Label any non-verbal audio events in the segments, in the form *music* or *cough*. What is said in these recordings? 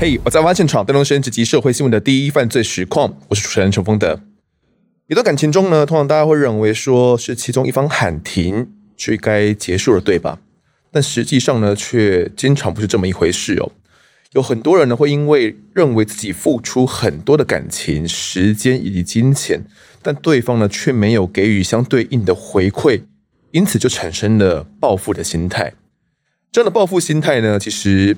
嘿，我在案发现场，带动升级社会新闻的第一犯罪实况。我是主持人陈峰德。一段感情中呢，通常大家会认为说是其中一方喊停，就该结束了，对吧？但实际上呢，却经常不是这么一回事哦。有很多人呢，会因为认为自己付出很多的感情、时间以及金钱，但对方呢却没有给予相对应的回馈，因此就产生了报复的心态。这样的报复心态呢，其实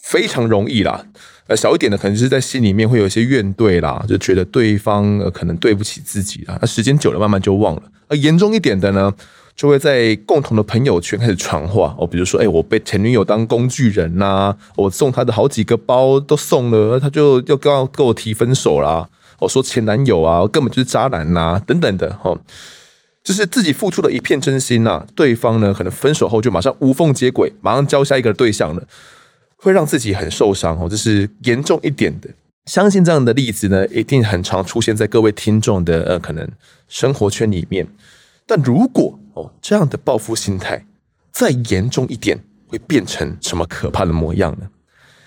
非常容易啦。呃，小一点的可能是在心里面会有一些怨怼啦，就觉得对方呃可能对不起自己啦。那时间久了，慢慢就忘了。而严重一点的呢，就会在共同的朋友圈开始传话哦，比如说，哎，我被前女友当工具人呐、我送她的好几个包都送了，她就又跟跟我提分手啦。我说前男友啊，根本就是渣男呐、啊，等等的哈，就是自己付出的一片真心呐、啊，对方呢可能分手后就马上无缝接轨，马上交下一个对象了，会让自己很受伤哦，这是严重一点的。相信这样的例子呢，一定很常出现在各位听众的呃可能生活圈里面。但如果哦，这样的报复心态再严重一点，会变成什么可怕的模样呢？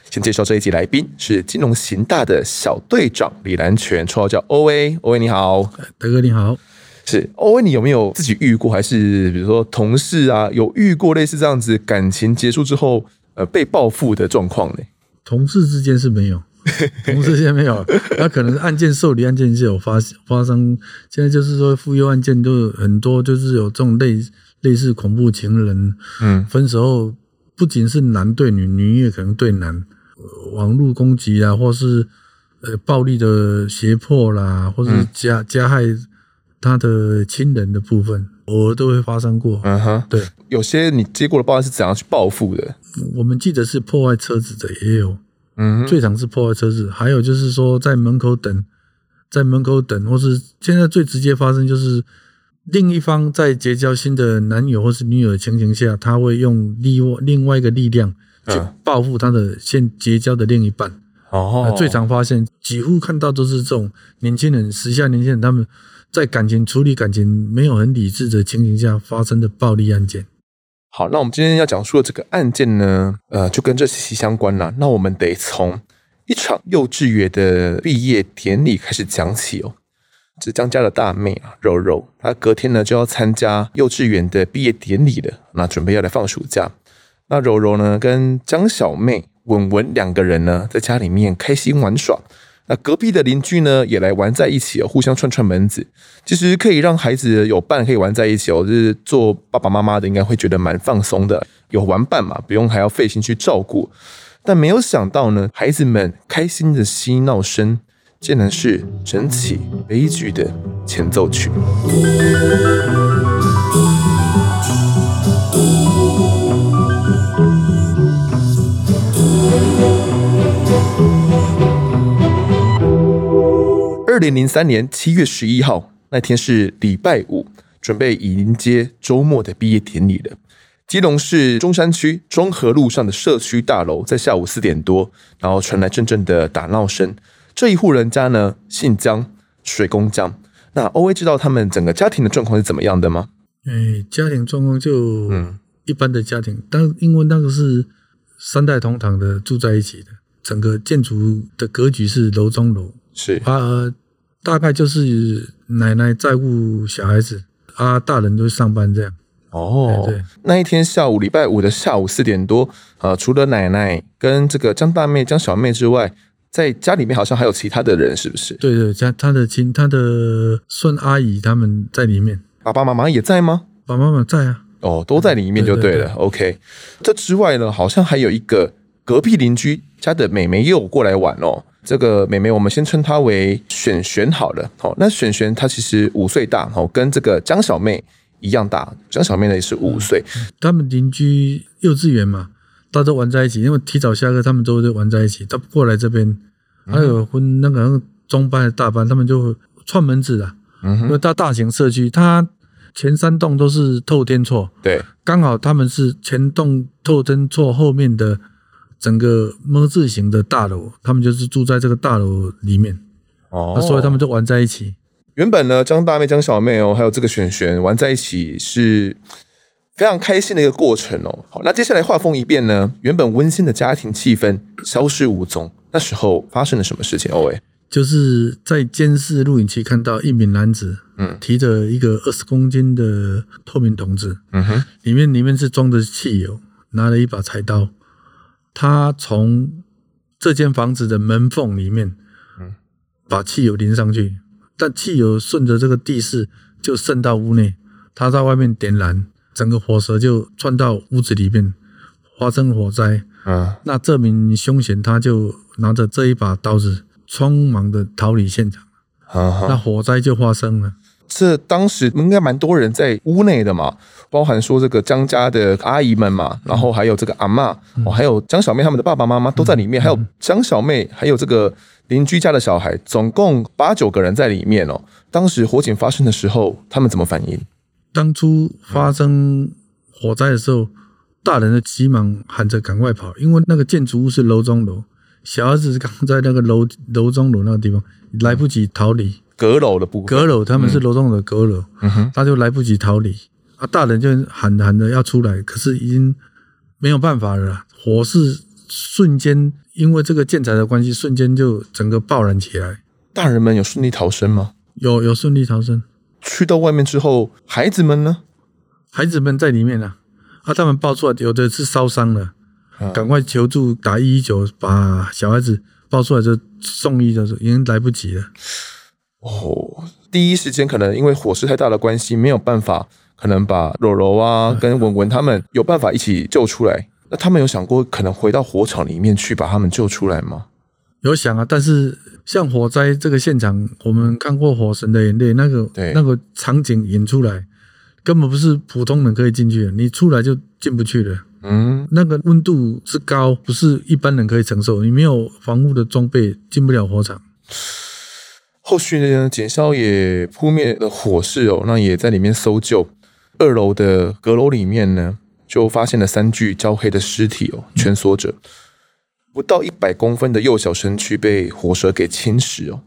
先介绍这一集来宾是金融行大的小队长李兰泉，绰号叫 OA。OA 你好，德哥你好。是 OA，你有没有自己遇过，还是比如说同事啊，有遇过类似这样子感情结束之后呃被报复的状况呢？同事之间是没有。*laughs* 同事之间没有，那可能案件受理案件是有发发生。现在就是说，妇幼案件都很多，就是有这种类类似恐怖情人，嗯，分手后不仅是男对女，女也可能对男，网络攻击啊，或是呃暴力的胁迫啦，或是加加害他的亲人的部分，偶尔都会发生过。嗯哼，对，有些你接过的报案是怎样去报复的？我们记得是破坏车子的也有。嗯，最常是破坏车子，还有就是说在门口等，在门口等，或是现在最直接发生就是另一方在结交新的男友或是女友的情形下，他会用另外另外一个力量去报复他的现结交的另一半。哦，最常发现，几乎看到都是这种年轻人，时下年轻人他们在感情处理感情没有很理智的情形下发生的暴力案件。好，那我们今天要讲述的这个案件呢，呃，就跟这息息相关了。那我们得从一场幼稚园的毕业典礼开始讲起哦。这江家的大妹啊，柔柔，她隔天呢就要参加幼稚园的毕业典礼了。那准备要来放暑假，那柔柔呢跟江小妹、文文两个人呢在家里面开心玩耍。那隔壁的邻居呢，也来玩在一起，互相串串门子。其实可以让孩子有伴可以玩在一起哦，就是做爸爸妈妈的应该会觉得蛮放松的，有玩伴嘛，不用还要费心去照顾。但没有想到呢，孩子们开心的嬉闹声，竟然是整起悲剧的前奏曲。零零三年七月十一号那天是礼拜五，准备迎接周末的毕业典礼了。基隆市中山区中和路上的社区大楼，在下午四点多，然后传来阵阵的打闹声。这一户人家呢，姓江，水工江。那 OA 知道他们整个家庭的状况是怎么样的吗？哎，家庭状况就嗯一般的家庭，但因为那个是三代同堂的住在一起的，整个建筑的格局是楼中楼，是啊。大概就是奶奶在顾小孩子，啊，大人都上班这样。哦，对，那一天下午，礼拜五的下午四点多，呃，除了奶奶跟这个江大妹、江小妹之外，在家里面好像还有其他的人，是不是？对对，家他的亲、他的孙阿姨他们在里面。爸爸妈妈也在吗？爸爸妈妈在啊。哦，都在里面就对了。对对对 OK，这之外呢，好像还有一个隔壁邻居家的妹妹也有过来玩哦。这个妹妹，我们先称她为璇璇好了。好，那璇璇她其实五岁大，哦，跟这个江小妹一样大。江小妹呢也是五岁。他们邻居幼稚园嘛，大家都玩在一起，因为提早下课，他们都会玩在一起。他过来这边，还有分那个中班的大班，他们就串门子的。嗯，因为大大型社区，它前三栋都是透天厝，对，刚好他们是前栋透天厝后面的。整个么字形的大楼，他们就是住在这个大楼里面哦，所以他们就玩在一起。原本呢，江大妹、江小妹哦，还有这个璇璇玩在一起是非常开心的一个过程哦。好，那接下来画风一变呢，原本温馨的家庭气氛消失无踪。那时候发生了什么事情？哦，哎，就是在监视录影器看到一名男子，嗯，提着一个二十公斤的透明桶子，嗯哼，里面里面是装的汽油，拿了一把菜刀，他从这间房子的门缝里面，嗯，把汽油淋上去，但汽油顺着这个地势就渗到屋内，他在外面点燃。整个火舌就窜到屋子里面，发生火灾。啊，那这名凶嫌他就拿着这一把刀子，匆忙的逃离现场。啊，那火灾就发生了。这当时应该蛮多人在屋内的嘛，包含说这个江家的阿姨们嘛，然后还有这个阿嬷，哦，还有江小妹他们的爸爸妈妈都在里面，还有江小妹，还有这个邻居家的小孩，总共八九个人在里面哦。当时火警发生的时候，他们怎么反应？当初发生火灾的时候，大人的急忙喊着赶快跑，因为那个建筑物是楼中楼，小孩子刚在那个楼楼中楼那个地方，来不及逃离。阁楼的部分，阁楼他们是楼栋的阁楼，他就来不及逃离。啊，大人就喊喊着要出来，可是已经没有办法了，火势瞬间因为这个建材的关系，瞬间就整个爆燃起来。大人们有顺利逃生吗？有，有顺利逃生。去到外面之后，孩子们呢？孩子们在里面呢。啊，他们抱出来，有的是烧伤了，赶快求助打一一九，把小孩子抱出来就送医的时候，已经来不及了。哦，第一时间可能因为火势太大的关系，没有办法，可能把柔柔啊跟文文他们有办法一起救出来。那他们有想过可能回到火场里面去把他们救出来吗？有想啊，但是。像火灾这个现场，我们看过《火神的眼泪》那个那个场景演出来，根本不是普通人可以进去的，你出来就进不去了。嗯，那个温度之高，不是一般人可以承受。你没有防护的装备，进不了火场。后续呢，警消也扑灭了火势哦，那也在里面搜救。二楼的阁楼里面呢，就发现了三具焦黑的尸体哦，蜷缩着。嗯不到一百公分的幼小身躯被火舌给侵蚀哦，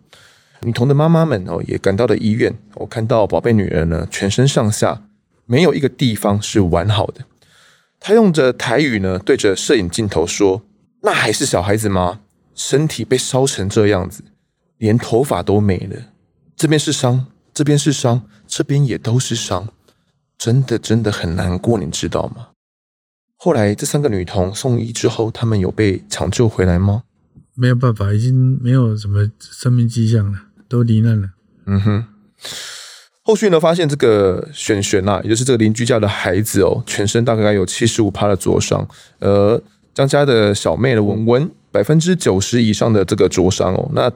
女童的妈妈们哦也赶到了医院。我看到宝贝女儿呢，全身上下没有一个地方是完好的。她用着台语呢对着摄影镜头说：“那还是小孩子吗？身体被烧成这样子，连头发都没了。这边是伤，这边是伤，这边也都是伤，真的真的很难过，你知道吗？”后来这三个女童送医之后，她们有被抢救回来吗？没有办法，已经没有什么生命迹象了，都罹难了。嗯哼。后续呢，发现这个璇璇啊，也就是这个邻居家的孩子哦，全身大概有七十五趴的灼伤，而江家的小妹的文文百分之九十以上的这个灼伤哦，那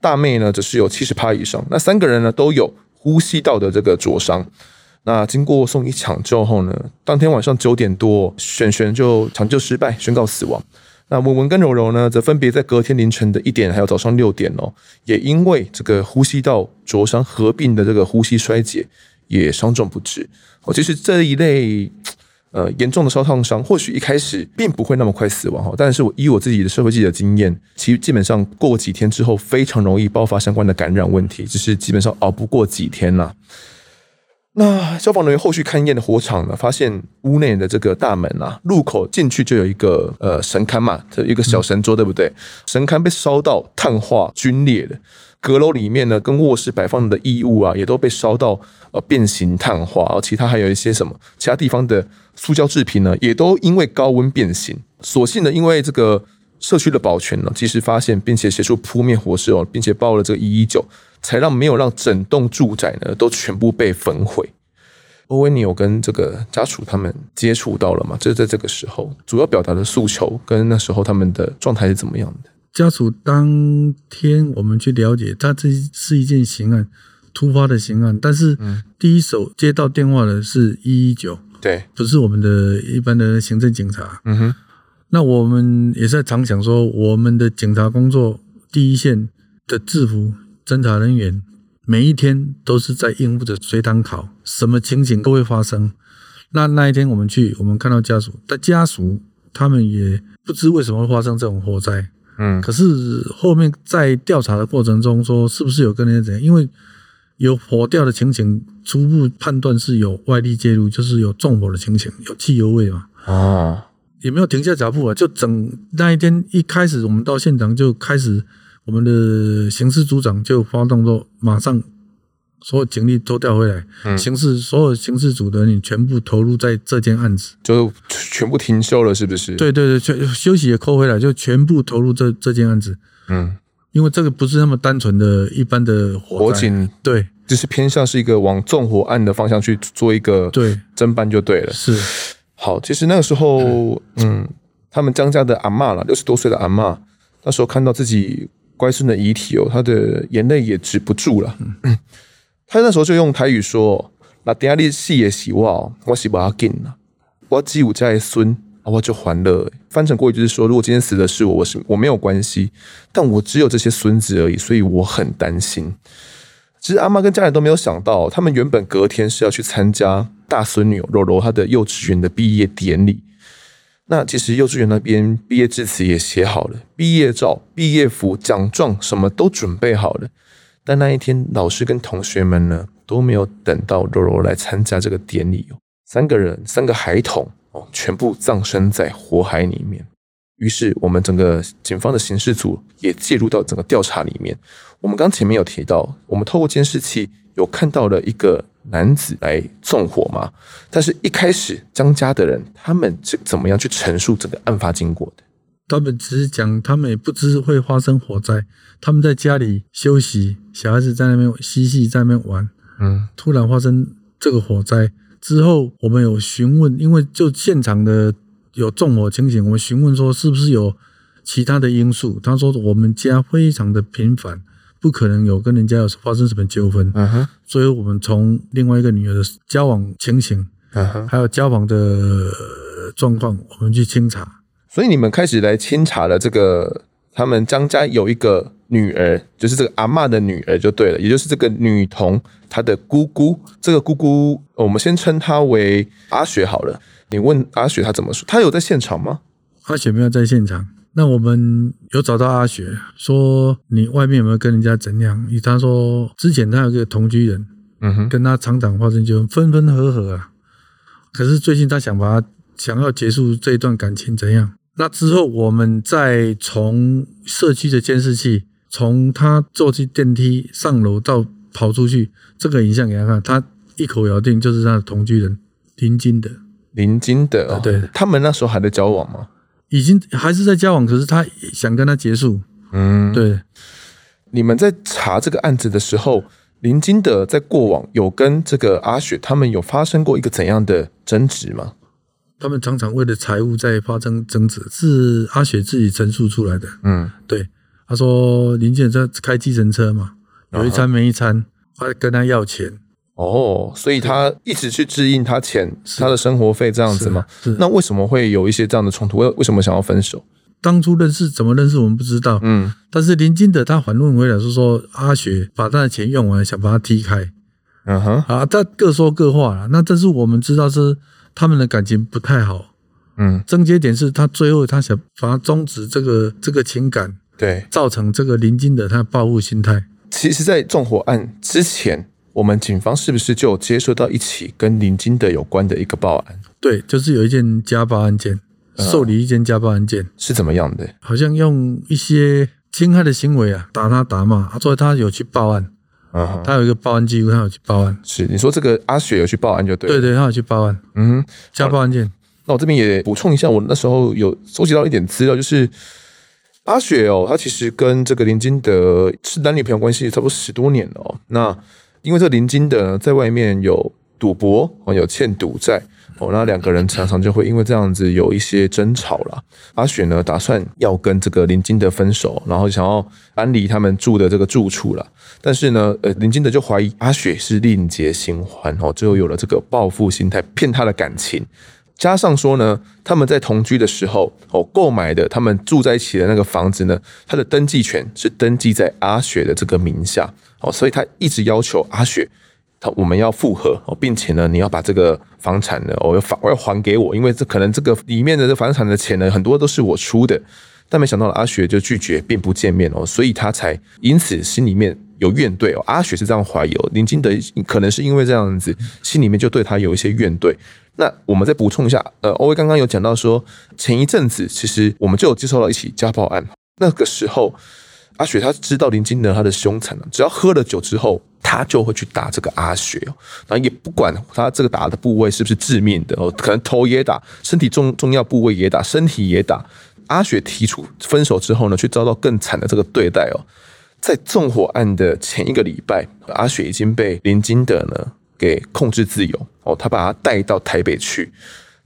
大妹呢则是有七十趴以上，那三个人呢都有呼吸道的这个灼伤。那经过送医抢救后呢，当天晚上九点多，璇璇就抢救失败，宣告死亡。那文文跟柔柔呢，则分别在隔天凌晨的一点，还有早上六点哦，也因为这个呼吸道灼伤合并的这个呼吸衰竭，也伤重不治。哦，其实这一类呃严重的烧烫伤，或许一开始并不会那么快死亡哈，但是我以我自己的社会记者经验，其实基本上过几天之后，非常容易爆发相关的感染问题，只是基本上熬不过几天呐。那消防人员后续勘验的火场呢，发现屋内的这个大门啊，入口进去就有一个呃神龛嘛，这一个小神桌，对不对？神龛被烧到碳化龟裂了。阁楼里面呢，跟卧室摆放的衣物啊，也都被烧到呃变形碳化。而其他还有一些什么其他地方的塑胶制品呢，也都因为高温变形。所幸呢，因为这个社区的保全呢，及时发现并且协助扑灭火势哦，并且报了这个一一九。才让没有让整栋住宅呢都全部被焚毁。欧威，你有跟这个家属他们接触到了吗？就在这个时候，主要表达的诉求跟那时候他们的状态是怎么样的？家属当天我们去了解，他这是一件刑案，突发的刑案，但是第一手接到电话的是一一九，对，不是我们的一般的行政警察。嗯哼，那我们也是在常想说，我们的警察工作第一线的制服。侦查人员每一天都是在应付着随堂考，什么情景都会发生。那那一天我们去，我们看到家属，但家属他们也不知为什么会发生这种火灾。嗯，可是后面在调查的过程中说，是不是有跟人家怎样？因为有火掉的情形，初步判断是有外力介入，就是有纵火的情形，有汽油味嘛。哦，也没有停下脚步啊，就整那一天一开始，我们到现场就开始，我们的刑事组长就发动说，马上。所有警力都调回来，嗯、刑事所有刑事组的你全部投入在这件案子，就全部停休了，是不是？对对对，全休息也扣回来，就全部投入这这件案子。嗯，因为这个不是那么单纯的一般的火警，对，就是偏向是一个往纵火案的方向去做一个对侦办就对了。是，好，其实那个时候，嗯，嗯他们江家的阿嬷了，六十多岁的阿嬷，那时候看到自己乖孙的遗体哦，他的眼泪也止不住了。嗯。*clears throat* 他那时候就用台语说：“那等下你死也死我，我是不要紧了。我只有这孙，我就还了。”翻成国语就是说：“如果今天死的是我，我是我没有关系，但我只有这些孙子而已，所以我很担心。”其实阿妈跟家人都没有想到，他们原本隔天是要去参加大孙女柔柔她的幼稚园的毕业典礼。那其实幼稚园那边毕业致辞也写好了，毕业照、毕业服、奖状什么都准备好了。但那一天，老师跟同学们呢都没有等到柔柔来参加这个典礼哦。三个人，三个孩童哦，全部葬身在火海里面。于是，我们整个警方的刑事组也介入到整个调查里面。我们刚前面有提到，我们透过监视器有看到了一个男子来纵火嘛。但是一开始，江家的人他们是怎么样去陈述整个案发经过的？他们只是讲，他们也不知会发生火灾。他们在家里休息，小孩子在那边嬉戏，在那边玩。嗯，突然发生这个火灾之后，我们有询问，因为就现场的有纵火情形，我们询问说是不是有其他的因素。他说我们家非常的频繁，不可能有跟人家有发生什么纠纷。嗯哼，所以我们从另外一个女儿的交往情形，嗯哼，还有交往的状况，我们去清查。所以你们开始来清查了这个，他们张家有一个女儿，就是这个阿嬷的女儿就对了，也就是这个女童她的姑姑。这个姑姑，我们先称她为阿雪好了。你问阿雪她怎么说？她有在现场吗？阿雪没有在现场。那我们有找到阿雪，说你外面有没有跟人家怎样？以她说之前她有个同居人，嗯哼，跟她厂长发生纠纷分分合合啊。可是最近她想把她想要结束这一段感情，怎样？那之后，我们再从社区的监视器，从他坐进电梯上楼到跑出去，这个影像给他看，他一口咬定就是他的同居人林金德。林金德，哦，对，他们那时候还在交往吗？已经还是在交往，可是他想跟他结束。嗯，对。你们在查这个案子的时候，林金德在过往有跟这个阿雪他们有发生过一个怎样的争执吗？他们常常为了财务在发生争执，是阿雪自己陈述出来的。嗯，对，他说林建在开计程车嘛，有一餐没一餐，他跟他要钱。哦，所以他一直去支应他钱，他的生活费这样子吗？是。是那为什么会有一些这样的冲突？为为什么想要分手？当初认识怎么认识我们不知道。嗯，但是林金德他反问回来是说，阿雪把他的钱用完，想把他踢开。嗯哼，啊，他各说各话了。那但是我们知道是。他们的感情不太好，嗯，症结点是他最后他想把他终止这个这个情感，对，造成这个林金的他报复心态。其实，在纵火案之前，我们警方是不是就有接收到一起跟林金的有关的一个报案？对，就是有一件家暴案件，受理一件家暴案件，嗯，是怎么样的？好像用一些侵害的行为啊，打他打骂，所以他有去报案。Uh. 他有一个报案记录，他有去报案。是你说这个阿雪有去报案就对。对对，他有去报案。嗯哼，家暴案件。那我这边也补充一下，我那时候有收集到一点资料，就是阿雪哦，他其实跟这个林金德是男女朋友关系，差不多十多年了哦。那因为这个林金德呢，在外面有赌博哦，有欠赌债。哦，那两个人常常就会因为这样子有一些争吵了。阿雪呢，打算要跟这个林金德分手，然后想要搬离他们住的这个住处了。但是呢，呃，林金德就怀疑阿雪是另结新欢哦，最后有了这个报复心态，骗他的感情。加上说呢，他们在同居的时候哦，购买的他们住在一起的那个房子呢，他的登记权是登记在阿雪的这个名下哦，所以他一直要求阿雪。我们要复合哦，并且呢，你要把这个房产呢，我要还我要还给我，因为这可能这个里面的这房产的钱呢，很多都是我出的，但没想到阿雪就拒绝，并不见面哦，所以他才因此心里面有怨怼哦。阿雪是这样怀疑哦，林金德可能是因为这样子，心里面就对他有一些怨怼。那我们再补充一下，呃，欧威刚刚有讲到说，前一阵子其实我们就有接收到一起家暴案，那个时候阿雪他知道林金德他的凶残，只要喝了酒之后，他就会去打这个阿雪哦，然后也不管他这个打的部位是不是致命的哦，可能头也打，身体重重要部位也打，身体也打。阿雪提出分手之后呢，却遭到更惨的这个对待哦，在纵火案的前一个礼拜，阿雪已经被林金德呢。给控制自由哦，他把他带到台北去，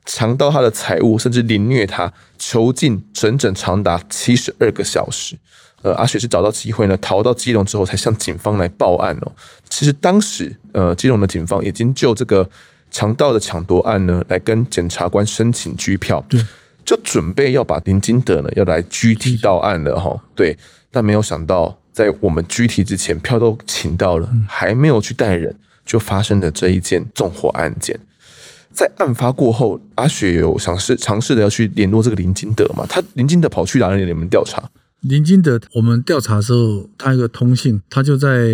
强盗他的财物，甚至凌虐他，囚禁整整长达七十二个小时。呃，阿雪是找到机会呢，逃到基隆之后，才向警方来报案哦。其实当时，呃，基隆的警方已经就这个强盗的抢夺案呢，来跟检察官申请拘票，对，就准备要把林金德呢要来拘提到案了哈。对，但没有想到，在我们拘提之前，票都请到了，还没有去带人。就发生了这一件纵火案件，在案发过后，阿雪有尝试尝试的要去联络这个林金德嘛？他林金德跑去哪里？你们调查？林金德，我们调查的时候，他有个通信，他就在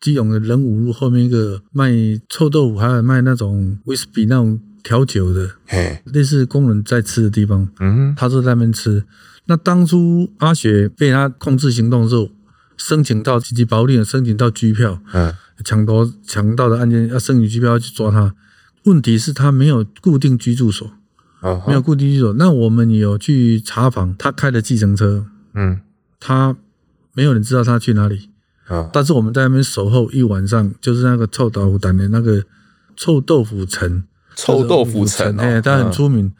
基隆的仁武路后面一个卖臭豆腐，还有卖那种威士忌那种调酒的，嘿，类似工人在吃的地方。嗯，他就在那边吃。那当初阿雪被他控制行动的时候，申请到紧急保护令，申请到拘票。嗯。抢夺强盗的案件要申请拘票要去抓他，问题是他没有固定居住所，没有固定居住所。那我们有去查访他开的计程车，嗯，他没有人知道他去哪里啊，但是我们在那边守候一晚上，就是那个臭豆腐店的那个臭豆腐城，臭豆腐城，哎，他很出名，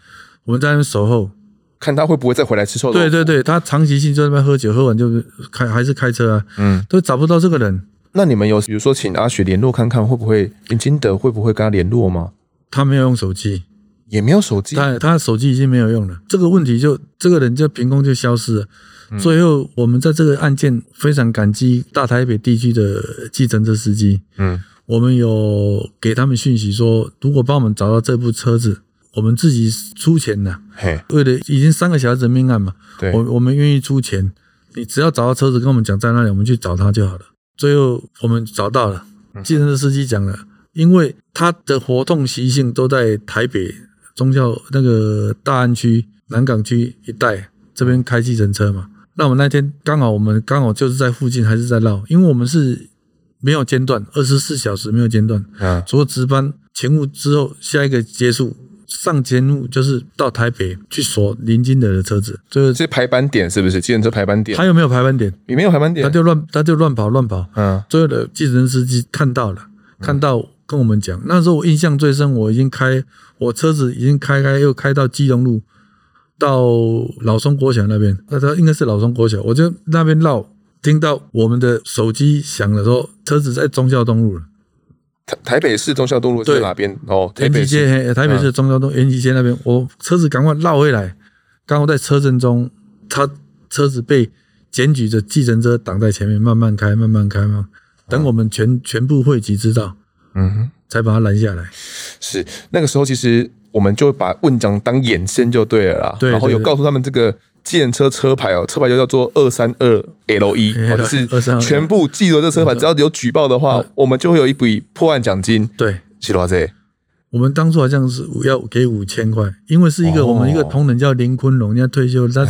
我们在那边守候，看他会不会再回来吃臭豆腐。对对对，他长期性就在那边喝酒，喝完就开还是开车啊，嗯，都找不到这个人。那你们有比如说请阿雪联络看看，会不会林金德会不会跟他联络吗？他没有用手机，也没有手机，他他手机已经没有用了。这个问题就这个人就凭空就消失了。嗯、最后我们在这个案件非常感激大台北地区的计程车司机，嗯，我们有给他们讯息说，如果帮我们找到这部车子，我们自己出钱的。嘿，为了已经三个小时的命案嘛，对，我我们愿意出钱，你只要找到车子跟我们讲在哪里，我们去找他就好了。最后我们找到了，计程车司机讲了，因为他的活动习性都在台北宗教那个大安区、南港区一带这边开计程车嘛。那我们那天刚好我们刚好就是在附近，还是在绕，因为我们是没有间断，二十四小时没有间断，啊，除了值班勤务之后，下一个结束。上节目就是到台北去锁林金德的车子，就是这排班点是不是？计程车排班点，他有没有排班点？也没有排班点，他就乱他就乱跑乱跑。嗯，最后的计程司机看到了，看到跟我们讲，那时候我印象最深，我已经开我车子已经开开又开到基隆路，到老松国小那边，那他应该是老松国小，我就那边绕，听到我们的手机响的时候，车子在忠孝东路了。台台北市忠孝东路在哪边？哦，延吉街，台北市忠孝东延吉街那边。我车子赶快绕回来，刚好在车阵中，他车子被检举的计程车挡在前面，慢慢开，慢慢开嘛。等我们全全部汇集知道，嗯哼，才把他拦下来。是那个时候，其实我们就把问讲当眼线就对了啦。对，然后有告诉他们这个。计程车车牌哦，车牌就叫做二三二 L 一，或者是全部记得这车牌，只要有举报的话，我们就会有一笔破案奖金。对，是多少？我们当初好像是要给五千块，因为是一个我们一个同仁叫林坤龙，人家退休，他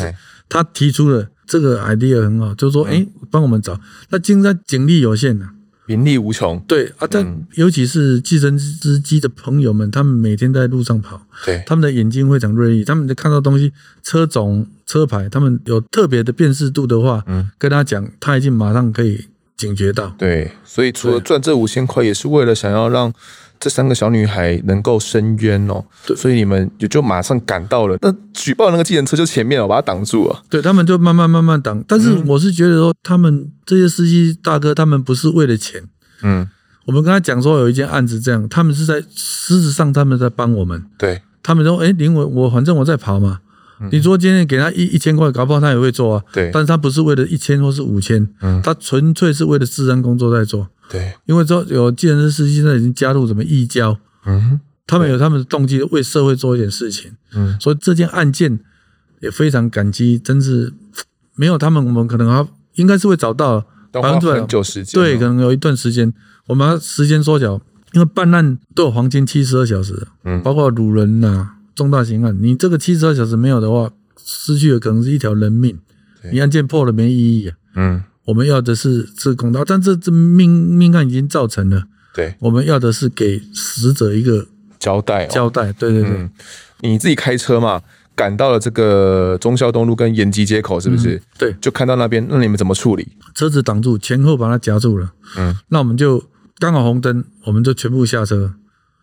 他提出了这个 idea 很好，就是说，哎，帮我们找，那现在警力有限呐。名利无穷，对啊，但尤其是计程车司机的朋友们，他们每天在路上跑，对，他们的眼睛非常锐利，他们看到东西、车种、车牌，他们有特别的辨识度的话，嗯，跟他讲，他已经马上可以警觉到。对，所以除了赚这五千块，也是为了想要让这三个小女孩能够伸冤哦。对，所以你们也就马上赶到了，那举报那个计程车就前面哦，把它挡住了。对，他们就慢慢慢慢挡，但是我是觉得说他们。这些司机大哥，他们不是为了钱，嗯，我们跟他讲说有一件案子这样，他们是在事实上他们在帮我们，对，他们说，哎，林伟，我反正我在跑嘛，嗯、你说今天给他一一千块，搞不好他也会做啊，对，但是他不是为了一千或是五千，嗯，他纯粹是为了自身工作在做，对，因为说有计程车司机现在已经加入什么义交，嗯，他们有他们的动机为社会做一点事情，嗯，所以这件案件也非常感激，真是没有他们，我们可能还应该是会找到百分之百。对，可能有一段时间，我们要时间缩小，因为办案都有黄金七十二小时，嗯，包括掳人呐、啊、重大刑案，你这个七十二小时没有的话，失去的可能是一条人命，你案件破了没意义啊，嗯。我们要的是是公道，但这这命命案已经造成了。对，我们要的是给死者一个交代、哦。交代，对对对、嗯。你自己开车嘛，赶到了这个忠孝东路跟延吉街口，是不是？嗯、对，就看到那边，那你们怎么处理？车子挡住，前后把它夹住了。嗯，那我们就刚好红灯，我们就全部下车，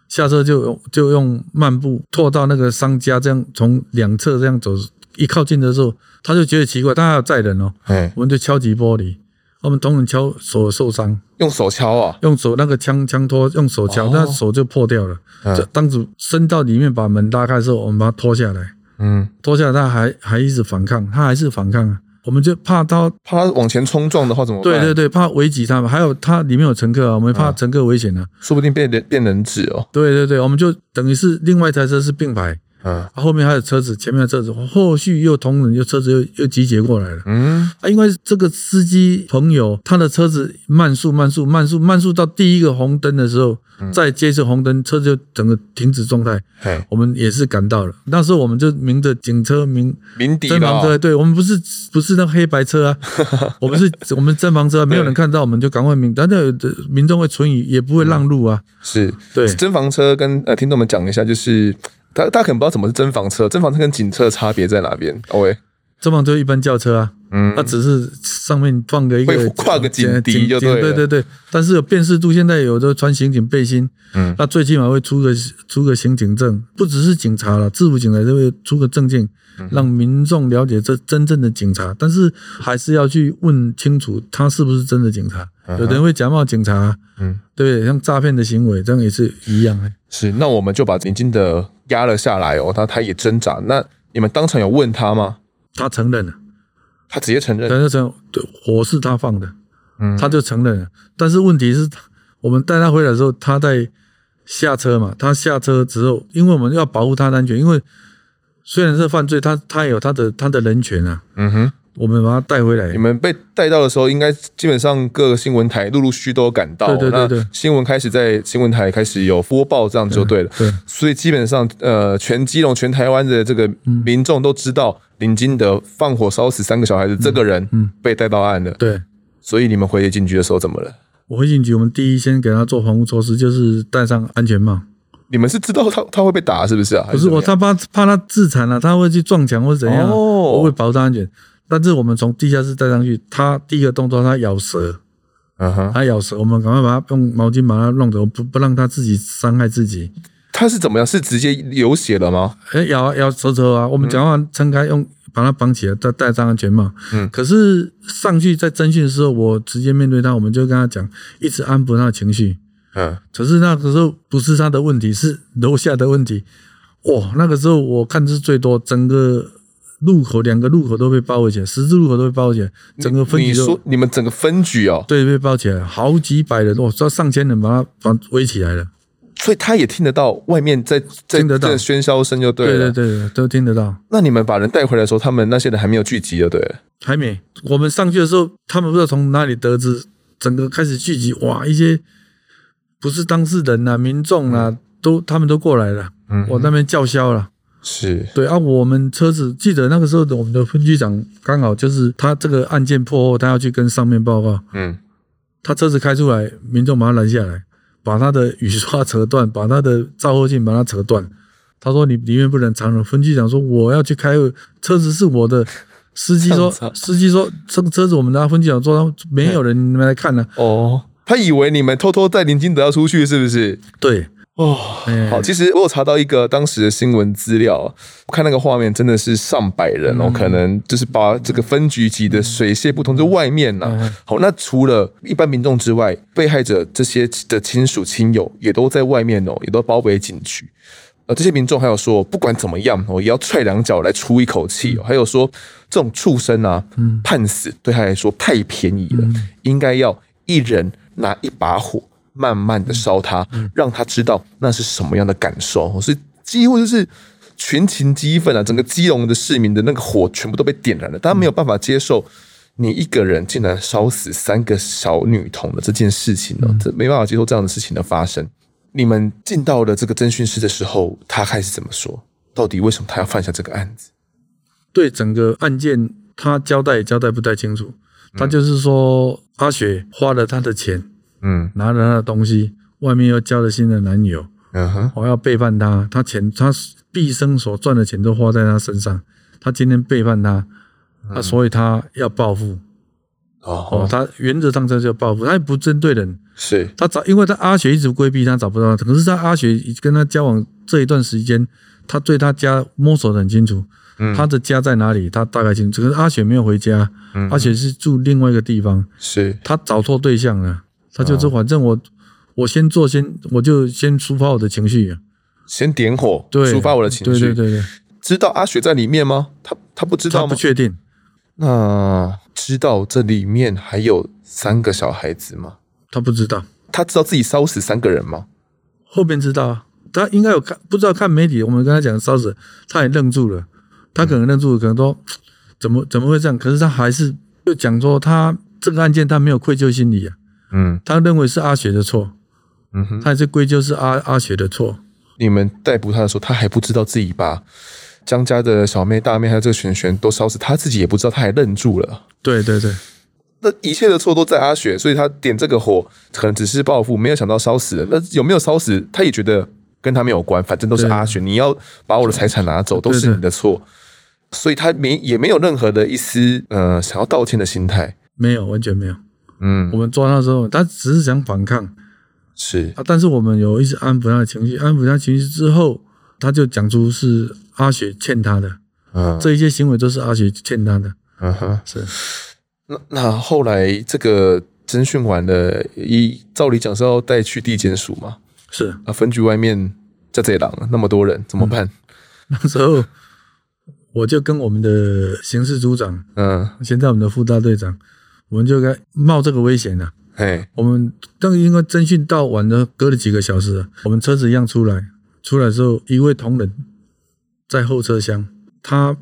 下车就用就用漫步拖到那个商家，这样从两侧这样走。一靠近的时候，他就觉得奇怪，他还要载人哦。哎，我们就敲击玻璃，我们同仁敲手受伤，用手敲啊，用手那个枪枪托用手敲，他手就破掉了。就当时伸到里面把门拉开的时候，我们把他拖下来。嗯，拖下来他还还一直反抗，他还是反抗啊。我们就怕他怕他往前冲撞的话怎么办？对对对，怕危及他们，还有他里面有乘客啊，我们怕乘客危险啊，说不定变人变人质哦。对对对，我们就等于是另外一台车是并排。嗯，后面还有车子，前面的车子，后续又同仁又车子又又集结过来了。嗯，啊，因为这个司机朋友他的车子慢速慢速慢速慢速到第一个红灯的时候，再接着红灯，车子就整个停止状态。嘿，我们也是赶到了，那时候我们就鸣着警车鸣鸣笛了。侦防车，对，我们不是不是那黑白车啊，*laughs* 我们是我们侦防车，没有人看到我们就赶快鸣，但是民众会存疑，也不会让路啊。是对，侦防车跟呃听众们讲一下，就是。大大家可能不知道什么是真房车，真房车跟警车的差别在哪边？哦喂，真房车一般轿车啊，嗯，它只是上面放个一个跨个警笛就对，对对对，但是有辨识度，现在有的穿刑警背心，嗯，那最起码会出个出个刑警证，不只是警察了，制服警察就会出个证件，让民众了解这真正的警察，但是还是要去问清楚他是不是真的警察，有的人会假冒警察，嗯，对，像诈骗的行为，这样也是一样。是，那我们就把林金德压了下来哦，他他也挣扎。那你们当场有问他吗？他承认了，他直接承认，承认承认，对，火是他放的，嗯，他就承认了。但是问题是，我们带他回来的时候，他在下车嘛，他下车之后，因为我们要保护他的安全，因为虽然是犯罪，他他有他的他的人权啊，嗯哼。我们把他带回来。你们被带到的时候，应该基本上各个新闻台陆陆续续都有赶到。对对对对。新闻开始在新闻台开始有播报，这样就对了。对。所以基本上，呃，全基隆、全台湾的这个民众都知道林金德放火烧死三个小孩子这个人，嗯，被带到案了。对。所以你们回警局的时候怎么了？我回警局，我们第一先给他做防护措施，就是戴上安全帽。你们是知道他他会被打是不是啊？不是我，他怕怕他自残了，啊，他会去撞墙或者怎样，哦，我会保障安全。但是我们从地下室带上去，他第一个动作他咬舌，嗯哼，他咬舌，我们赶快把他用毛巾把他弄走，不不让他自己伤害自己。他是怎么样？是直接流血了吗？哎，咬咬舌头啊！我们讲话撑开，用把他绑起来，再戴上安全帽。嗯，可是上去在侦讯的时候，我直接面对他，我们就跟他讲，一直安抚他的情绪。嗯，可是那个时候不是他的问题，是楼下的问题。哇，那个时候我看是最多，整个。路口两个路口都被包围起来，十字路口都被包围起来，整个分局都。你说你们整个分局哦？对，被包起来，好几百人，我知道上千人把他把围起来了。所以他也听得到外面在在这个喧嚣声，就对了。对对对，都听得到。那你们把人带回来的时候，他们那些人还没有聚集，就对了。还没，我们上去的时候，他们不知道从哪里得知，整个开始聚集，哇，一些不是当事人啊，民众啊，嗯、都他们都过来了，嗯，我那边叫嚣了。是对啊，我们车子记得那个时候的我们的分局长刚好就是他这个案件破后，他要去跟上面报告。嗯，他车子开出来，民众把他拦下来，把他的雨刷扯断，把他的照后镜把他扯断。他说：“你里面不能藏人。”分局长说：“我要去开会，车子是我的。*laughs* ”司机说：“司机说这个车子我们的分局长坐，没有人来看呢。”哦，他以为你们偷偷带林金德要出去，是不是？对。哦，好，其实我有查到一个当时的新闻资料，我看那个画面真的是上百人哦，可能就是把这个分局挤的水泄不通，就外面呐。好，那除了一般民众之外，被害者这些的亲属亲友也都在外面哦，也都包围警局。呃，这些民众还有说，不管怎么样，我也要踹两脚来出一口气。还有说，这种畜生啊，判死对他来说太便宜了，应该要一人拿一把火。慢慢的烧他，让他知道那是什么样的感受。所以几乎就是群情激愤啊，整个基隆的市民的那个火全部都被点燃了，大家没有办法接受你一个人竟然烧死三个小女童的这件事情呢，这没办法接受这样的事情的发生。你们进到了这个侦讯室的时候，他开始怎么说？到底为什么他要犯下这个案子？对整个案件，他交代也交代不太清楚。他就是说，阿雪花了他的钱，嗯，拿着他的东西，外面又交了新的男友，嗯哼，我要背叛他，他钱他毕生所赚的钱都花在他身上，他今天背叛他，他所以他要报复。哦，他原则上这就报复，他也不针对人，是他找，因为他阿雪一直规避他，找不到他，可是他阿雪跟他交往这一段时间，他对他家摸索得很清楚。他的家在哪里？他大概清楚。可是阿雪没有回家，嗯、阿雪是住另外一个地方。是，他找错对象了。他就说：“反正我，我先做，先我就先抒发我的情绪，先点火，对，抒发我的情绪。”对对对对。知道阿雪在里面吗？他他不知道吗？他不确定。那知道这里面还有三个小孩子吗？他不知道。他知道自己烧死三个人吗？后边知道啊。他应该有看，不知道看媒体。我们跟他讲烧死，他也愣住了。他可能愣住了，可能说怎么怎么会这样？可是他还是就讲说，他这个案件他没有愧疚心理啊。嗯，他认为是阿雪的错。嗯哼，他还是归咎是阿阿雪的错。你们逮捕他的时候，他还不知道自己把江家的小妹、大妹还有这个璇璇都烧死，他自己也不知道，他还愣住了。对对对，那一切的错都在阿雪，所以他点这个火可能只是报复，没有想到烧死了。那有没有烧死？他也觉得跟他没有关，反正都是阿雪，你要把我的财产拿走，都是你的错。所以他没也没有任何的一丝呃想要道歉的心态，没有，完全没有。嗯，我们抓他的时候，他只是想反抗，是。啊，但是我们有一直安抚他的情绪，安抚他情绪之后，他就讲出是阿雪欠他的，啊，这一些行为都是阿雪欠他的，啊哈，是。那那后来这个侦讯完了，一照理讲是要带去地检署嘛？是。啊，分局外面在这里那么多人怎么办？嗯、*laughs* 那时候。我就跟我们的刑事组长，嗯，现在我们的副大队长，我们就该冒这个危险了。哎，我们当因为侦讯到晚的，隔了几个小时，我们车子一样出来，出来之后，一位同仁在后车厢，他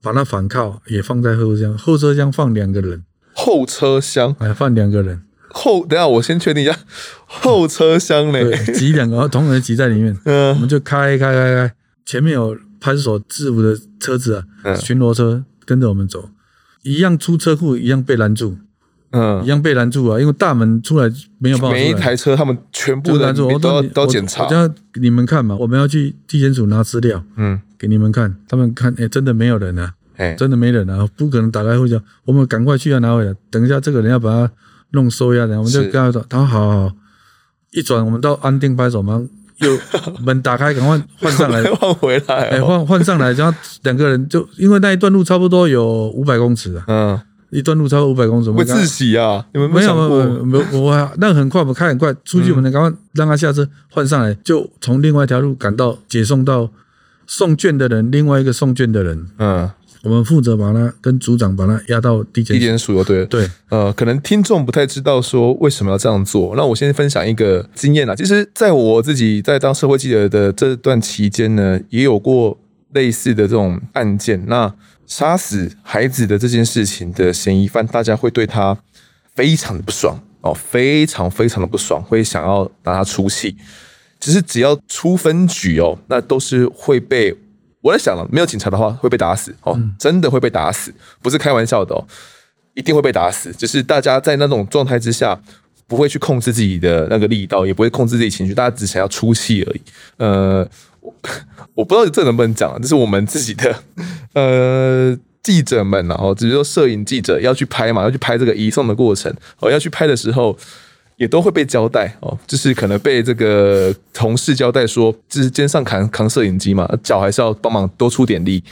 把他反铐也放在后车厢，后车厢放两个人，后车厢？哎放两个人，后等下我先确定一下，后车厢呢，挤两个同仁挤在里面，*laughs* 嗯，我们就开开开开，前面有。派出所制服的车子啊，巡逻车跟着我们走，一样出车库，一样被拦住，嗯，一样被拦住啊，因为大门出来没有办法。每一台车他们全部拦住，都要都要检查。你们看嘛，我们要去地检署拿资料，嗯，给你们看。他们看，哎，真的没有人啊，哎，真的没人啊，不可能打开会讲，我们赶快去要拿回来。等一下，这个人要把他弄收押，然后我们就跟他说，他好好好，一转我们到安定派出所嘛。有门打开，赶快换上来，*laughs* 换回来，哎，换换上来，然后两个人就因为那一段路差不多有五百公尺啊，嗯，一段路超过五百公尺，会窒息啊？你们没有没有没有，我那很快，我们开很快，出去我们赶快让他下车换上来，就从另外一条路赶到解送到送卷的人，另外一个送卷的人，嗯。我们负责把他跟组长把他押到地检地检署，对对，呃，可能听众不太知道说为什么要这样做。那我先分享一个经验啦，其实在我自己在当社会记者的这段期间呢，也有过类似的这种案件。那杀死孩子的这件事情的嫌疑犯，大家会对他非常的不爽哦，非常非常的不爽，会想要拿他出气。其实只要出分局哦，那都是会被。我在想了，没有警察的话会被打死哦，真的会被打死，不是开玩笑的哦，一定会被打死。就是大家在那种状态之下，不会去控制自己的那个力道，也不会控制自己情绪，大家只想要出气而已。呃，我 *laughs* 我不知道这能不能讲，这是我们自己的 *laughs* 呃记者们，然后只是说摄影记者要去拍嘛，要去拍这个移送的过程，哦，要去拍的时候。也都会被交代哦，就是可能被这个同事交代说，就是肩上扛扛摄影机嘛，脚还是要帮忙多出点力。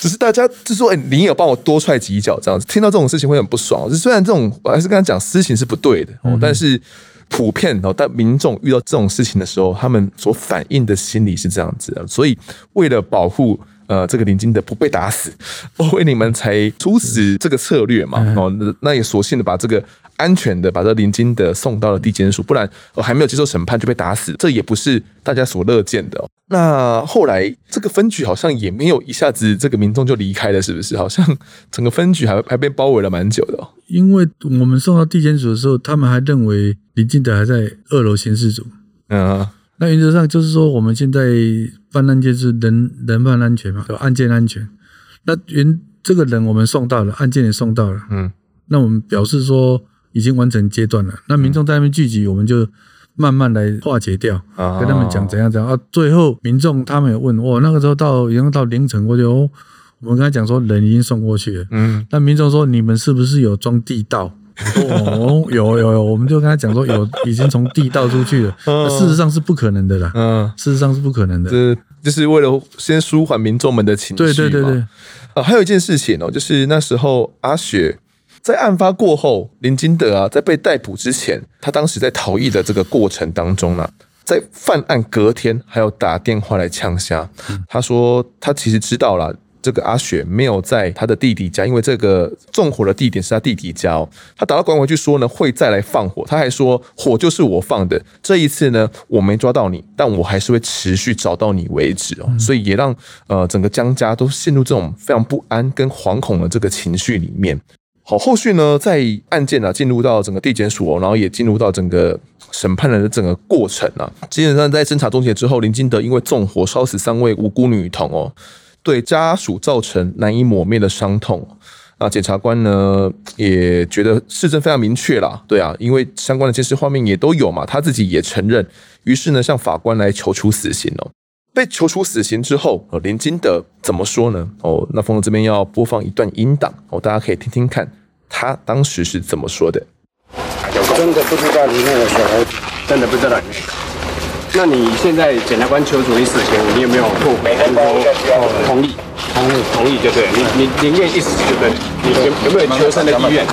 只是大家就说，哎，你也帮我多踹几脚这样子，听到这种事情会很不爽。就虽然这种我还是跟他讲私情是不对的哦，但是普遍哦，但民众遇到这种事情的时候，他们所反映的心理是这样子的。所以为了保护呃，这个林金德不被打死，欧威你们才出使这个策略嘛。哦，那那也索性的把这个安全的把这林金德送到了地检署，不然我还没有接受审判就被打死，这也不是大家所乐见的。那后来这个分局好像也没有一下子这个民众就离开了，是不是？好像整个分局还还被包围了蛮久的。因为我们送到地检署的时候，他们还认为林金德还在二楼刑事组。嗯。那原则上就是说，我们现在办案件是人人犯安全嘛，有案件安全。那原这个人我们送到了，案件也送到了，嗯，那我们表示说已经完成阶段了。那民众在那边聚集，我们就慢慢来化解掉，嗯、跟他们讲怎样怎样啊。最后民众他们也问，我，那个时候到已经到凌晨我就哦，我们跟他讲说人已经送过去了，嗯，那民众说你们是不是有装地道？哦，有有有，我们就跟他讲说，有已经从地道出去了，嗯、事实上是不可能的啦。嗯，事实上是不可能的。这就是为了先舒缓民众们的情绪。对对对对。啊，还有一件事情哦，就是那时候阿雪在案发过后，林金德啊，在被逮捕之前，他当时在逃逸的这个过程当中呢、啊，在犯案隔天还有打电话来呛虾。他说他其实知道了。这个阿雪没有在他的弟弟家，因为这个纵火的地点是他弟弟家哦。他打到管委去说呢，会再来放火。他还说火就是我放的，这一次呢，我没抓到你，但我还是会持续找到你为止哦。所以也让呃整个江家都陷入这种非常不安跟惶恐的这个情绪里面。好，后续呢，在案件啊进入到整个地检署哦，然后也进入到整个审判的整个过程啊。基本上在侦查终结之后，林金德因为纵火烧死三位无辜女童哦。对家属造成难以抹灭的伤痛，那检察官呢也觉得事证非常明确啦，对啊，因为相关的监视画面也都有嘛，他自己也承认，于是呢向法官来求处死刑哦。被求处死刑之后，林金德怎么说呢？哦，那峰哥这边要播放一段音档哦，大家可以听听看他当时是怎么说的。真的不知道里面有小孩，真的不知道里面。那你现在检察官求处你死刑，你有没有不每个人都同意？同意，同意就对。你你宁愿一死就对。你有有没有求生的意愿？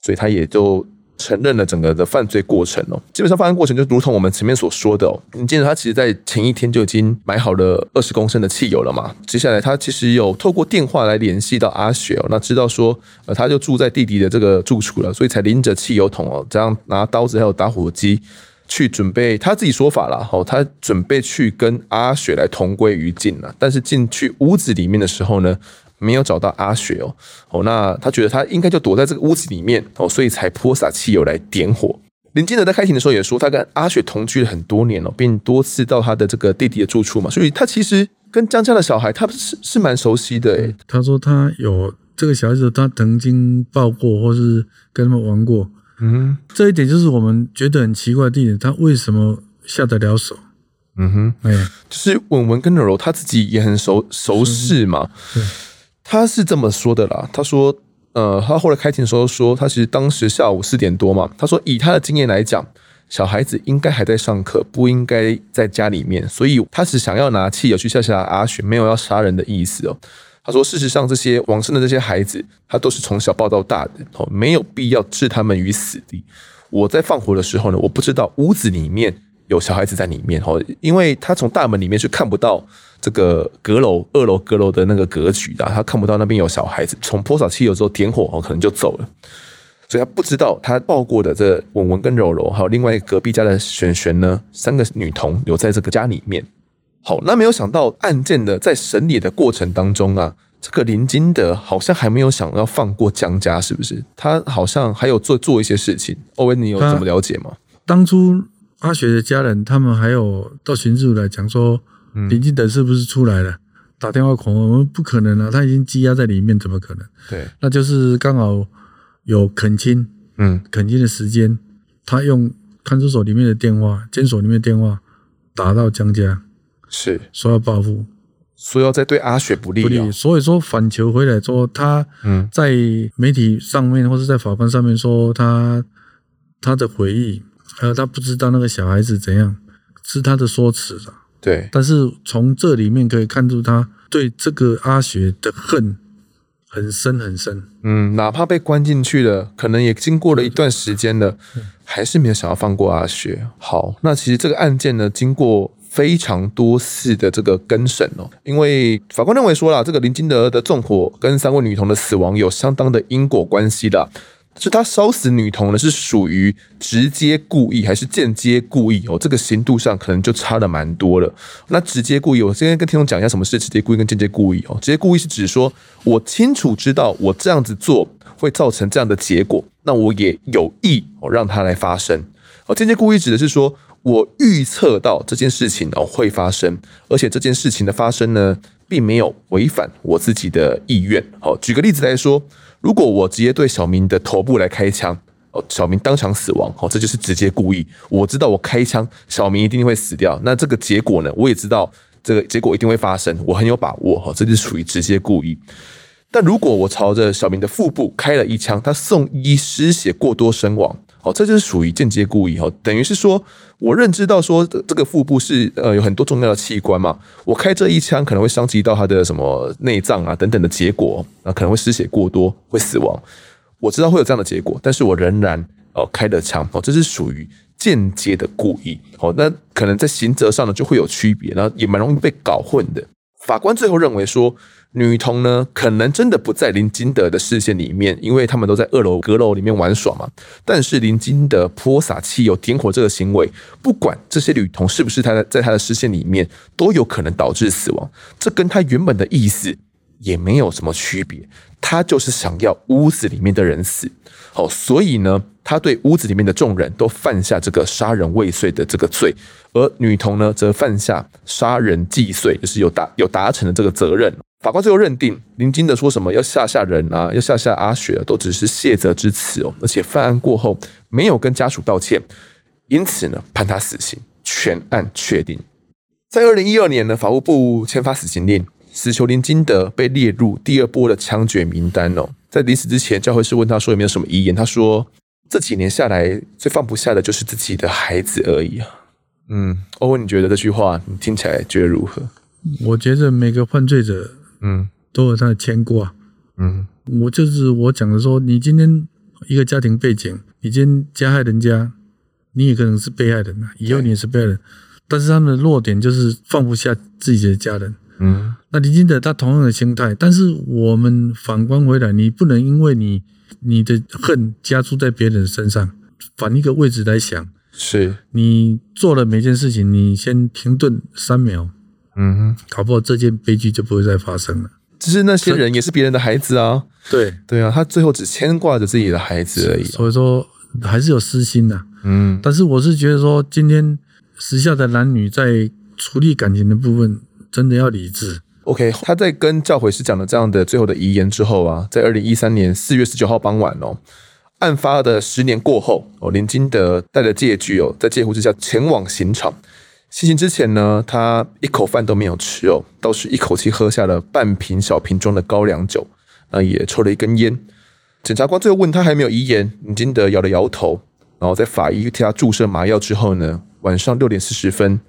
所以他也就承认了整个的犯罪过程哦。基本上犯案过程就如同我们前面所说的哦。你记得他其实在前一天就已经买好了二十公升的汽油了嘛？接下来他其实有透过电话来联系到阿雪哦，那知道说呃他就住在弟弟的这个住处了，所以才拎着汽油桶哦，这样拿刀子还有打火机。去准备他自己说法了，好，他准备去跟阿雪来同归于尽了。但是进去屋子里面的时候呢，没有找到阿雪哦，哦，那他觉得他应该就躲在这个屋子里面哦，所以才泼洒汽油来点火。林金德在开庭的时候也说，他跟阿雪同居了很多年了，并多次到他的这个弟弟的住处嘛，所以他其实跟江家的小孩他是是蛮熟悉的诶。他说他有这个小孩子，他曾经抱过或是跟他们玩过。嗯哼，这一点就是我们觉得很奇怪的地点，他为什么下得了手？嗯哼，哎，就是文文跟柔柔他自己也很熟熟识嘛。对，他是这么说的啦。他说，呃，他后来开庭的时候说，他其实当时下午四点多嘛，他说以他的经验来讲，小孩子应该还在上课，不应该在家里面，所以他是想要拿汽油去吓吓阿雪，没有要杀人的意思哦。他说：“事实上，这些往生的这些孩子，他都是从小抱到大的，哦，没有必要置他们于死地。我在放火的时候呢，我不知道屋子里面有小孩子在里面，哦，因为他从大门里面是看不到这个阁楼二楼阁楼的那个格局的，他看不到那边有小孩子。从泼洒汽油之后点火，哦，可能就走了，所以他不知道他抱过的这文文跟柔柔，还有另外隔壁家的璇璇呢，三个女童留在这个家里面。”好，那没有想到案件的在审理的过程当中啊，这个林金德好像还没有想要放过江家，是不是？他好像还有做做一些事情。欧文，你有怎么了解吗？当初阿雪的家人他们还有到巡视来讲说，林金德是不是出来了？嗯、打电话恐吓我们，不可能啊，他已经羁押在里面，怎么可能？对，那就是刚好有恳亲，嗯，恳亲的时间，他用看守所里面的电话，监所里面的电话打到江家。是说要报复，说要再对阿雪不利，哦，不利。所以说反求回来说，他嗯，在媒体上面或者在法官上面说他他的回忆，还有他不知道那个小孩子怎样，是他的说辞了。对，但是从这里面可以看出，他对这个阿雪的恨很深很深。嗯，哪怕被关进去了，可能也经过了一段时间了，还是没有想要放过阿雪。好，那其实这个案件呢，经过。非常多次的这个更审哦，因为法官认为说啦，这个林金德的纵火跟三位女童的死亡有相当的因果关系的。是他烧死女童呢，是属于直接故意还是间接故意哦？这个刑度上可能就差的蛮多了。那直接故意，我先跟听众讲一下什么是直接故意跟间接故意哦。直接故意是指说我清楚知道我这样子做会造成这样的结果，那我也有意哦让它来发生。而间接故意指的是说我预测到这件事情哦会发生，而且这件事情的发生呢，并没有违反我自己的意愿。好，举个例子来说。如果我直接对小明的头部来开枪，哦，小明当场死亡，哦，这就是直接故意。我知道我开枪，小明一定会死掉。那这个结果呢，我也知道这个结果一定会发生，我很有把握，哈，这就是属于直接故意。但如果我朝着小明的腹部开了一枪，他送医失血过多身亡。哦，这就是属于间接故意哦，等于是说，我认知到说这个腹部是呃有很多重要的器官嘛，我开这一枪可能会伤及到他的什么内脏啊等等的结果，那可能会失血过多会死亡，我知道会有这样的结果，但是我仍然哦开了枪哦，这是属于间接的故意哦，那可能在刑责上呢就会有区别，然后也蛮容易被搞混的。法官最后认为说。女童呢，可能真的不在林金德的视线里面，因为他们都在二楼阁楼里面玩耍嘛。但是林金德泼洒汽油点火这个行为，不管这些女童是不是他在在他的视线里面，都有可能导致死亡。这跟他原本的意思也没有什么区别。他就是想要屋子里面的人死，好，所以呢，他对屋子里面的众人都犯下这个杀人未遂的这个罪，而女童呢，则犯下杀人既遂，就是有达有达成的这个责任。法官最后认定林金德说什么要吓吓人啊，要吓吓阿雪，都只是谢责之词哦。而且犯案过后没有跟家属道歉，因此呢，判他死刑，全案确定。在二零一二年呢，法务部签发死刑令，死囚林金德被列入第二波的枪决名单哦。在临死之前，教会士问他说有没有什么遗言，他说这几年下来最放不下的就是自己的孩子而已啊。嗯，欧文，你觉得这句话你听起来觉得如何？我觉得每个犯罪者。嗯，都有他的牵挂。嗯，我就是我讲的说，你今天一个家庭背景，你今天加害人家，你也可能是被害人，以后你也是被害人。但是他们的弱点就是放不下自己的家人。嗯，那林金德他同样的心态，但是我们反观回来，你不能因为你你的恨加注在别人身上，反一个位置来想，是你做了每件事情，你先停顿三秒。嗯哼，搞不好这件悲剧就不会再发生了。只是那些人也是别人的孩子啊。对对啊，他最后只牵挂着自己的孩子而已。所以说还是有私心的。嗯，但是我是觉得说，今天时下的男女在处理感情的部分，真的要理智。OK，他在跟教诲师讲了这样的最后的遗言之后啊，在二零一三年四月十九号傍晚哦，案发的十年过后哦，林金德带着戒具哦，在戒护之下前往刑场。行刑之前呢，他一口饭都没有吃哦，倒是一口气喝下了半瓶小瓶装的高粱酒，那也抽了一根烟。检察官最后问他还没有遗言，林金德摇了摇头，然后在法医替他注射麻药之后呢，晚上六点四十分，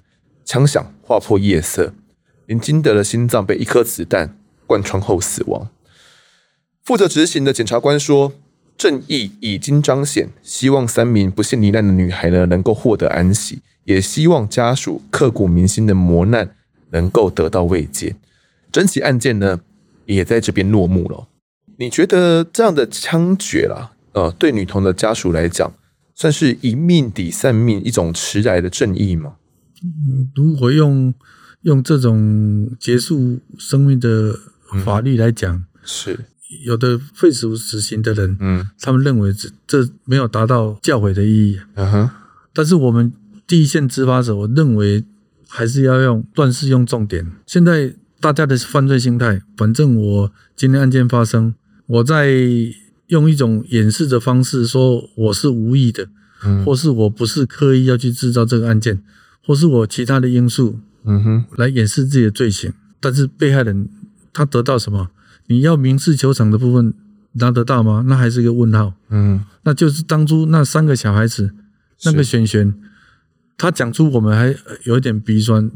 枪响划破夜色，林金德的心脏被一颗子弹贯穿后死亡。负责执行的检察官说：“正义已经彰显，希望三名不幸罹难的女孩呢能够获得安息。”也希望家属刻骨铭心的磨难能够得到慰藉。整起案件呢，也在这边落幕了。你觉得这样的枪决啦，呃，对女童的家属来讲，算是一命抵三命，一种迟来的正义吗？嗯如果用用这种结束生命的法律来讲，嗯、是有的废除死刑的人，嗯，他们认为这这没有达到教诲的意义。嗯哼，但是我们。第一线执法者，我认为还是要用断事用重点。现在大家的犯罪心态，反正我今天案件发生，我在用一种掩饰的方式说我是无意的，嗯，或是我不是刻意要去制造这个案件，或是我其他的因素，嗯哼，来掩饰自己的罪行。但是被害人他得到什么？你要民事求偿的部分拿得到吗？那还是一个问号。嗯，那就是当初那三个小孩子，那个璇璇。他讲出我们还有一点鼻酸，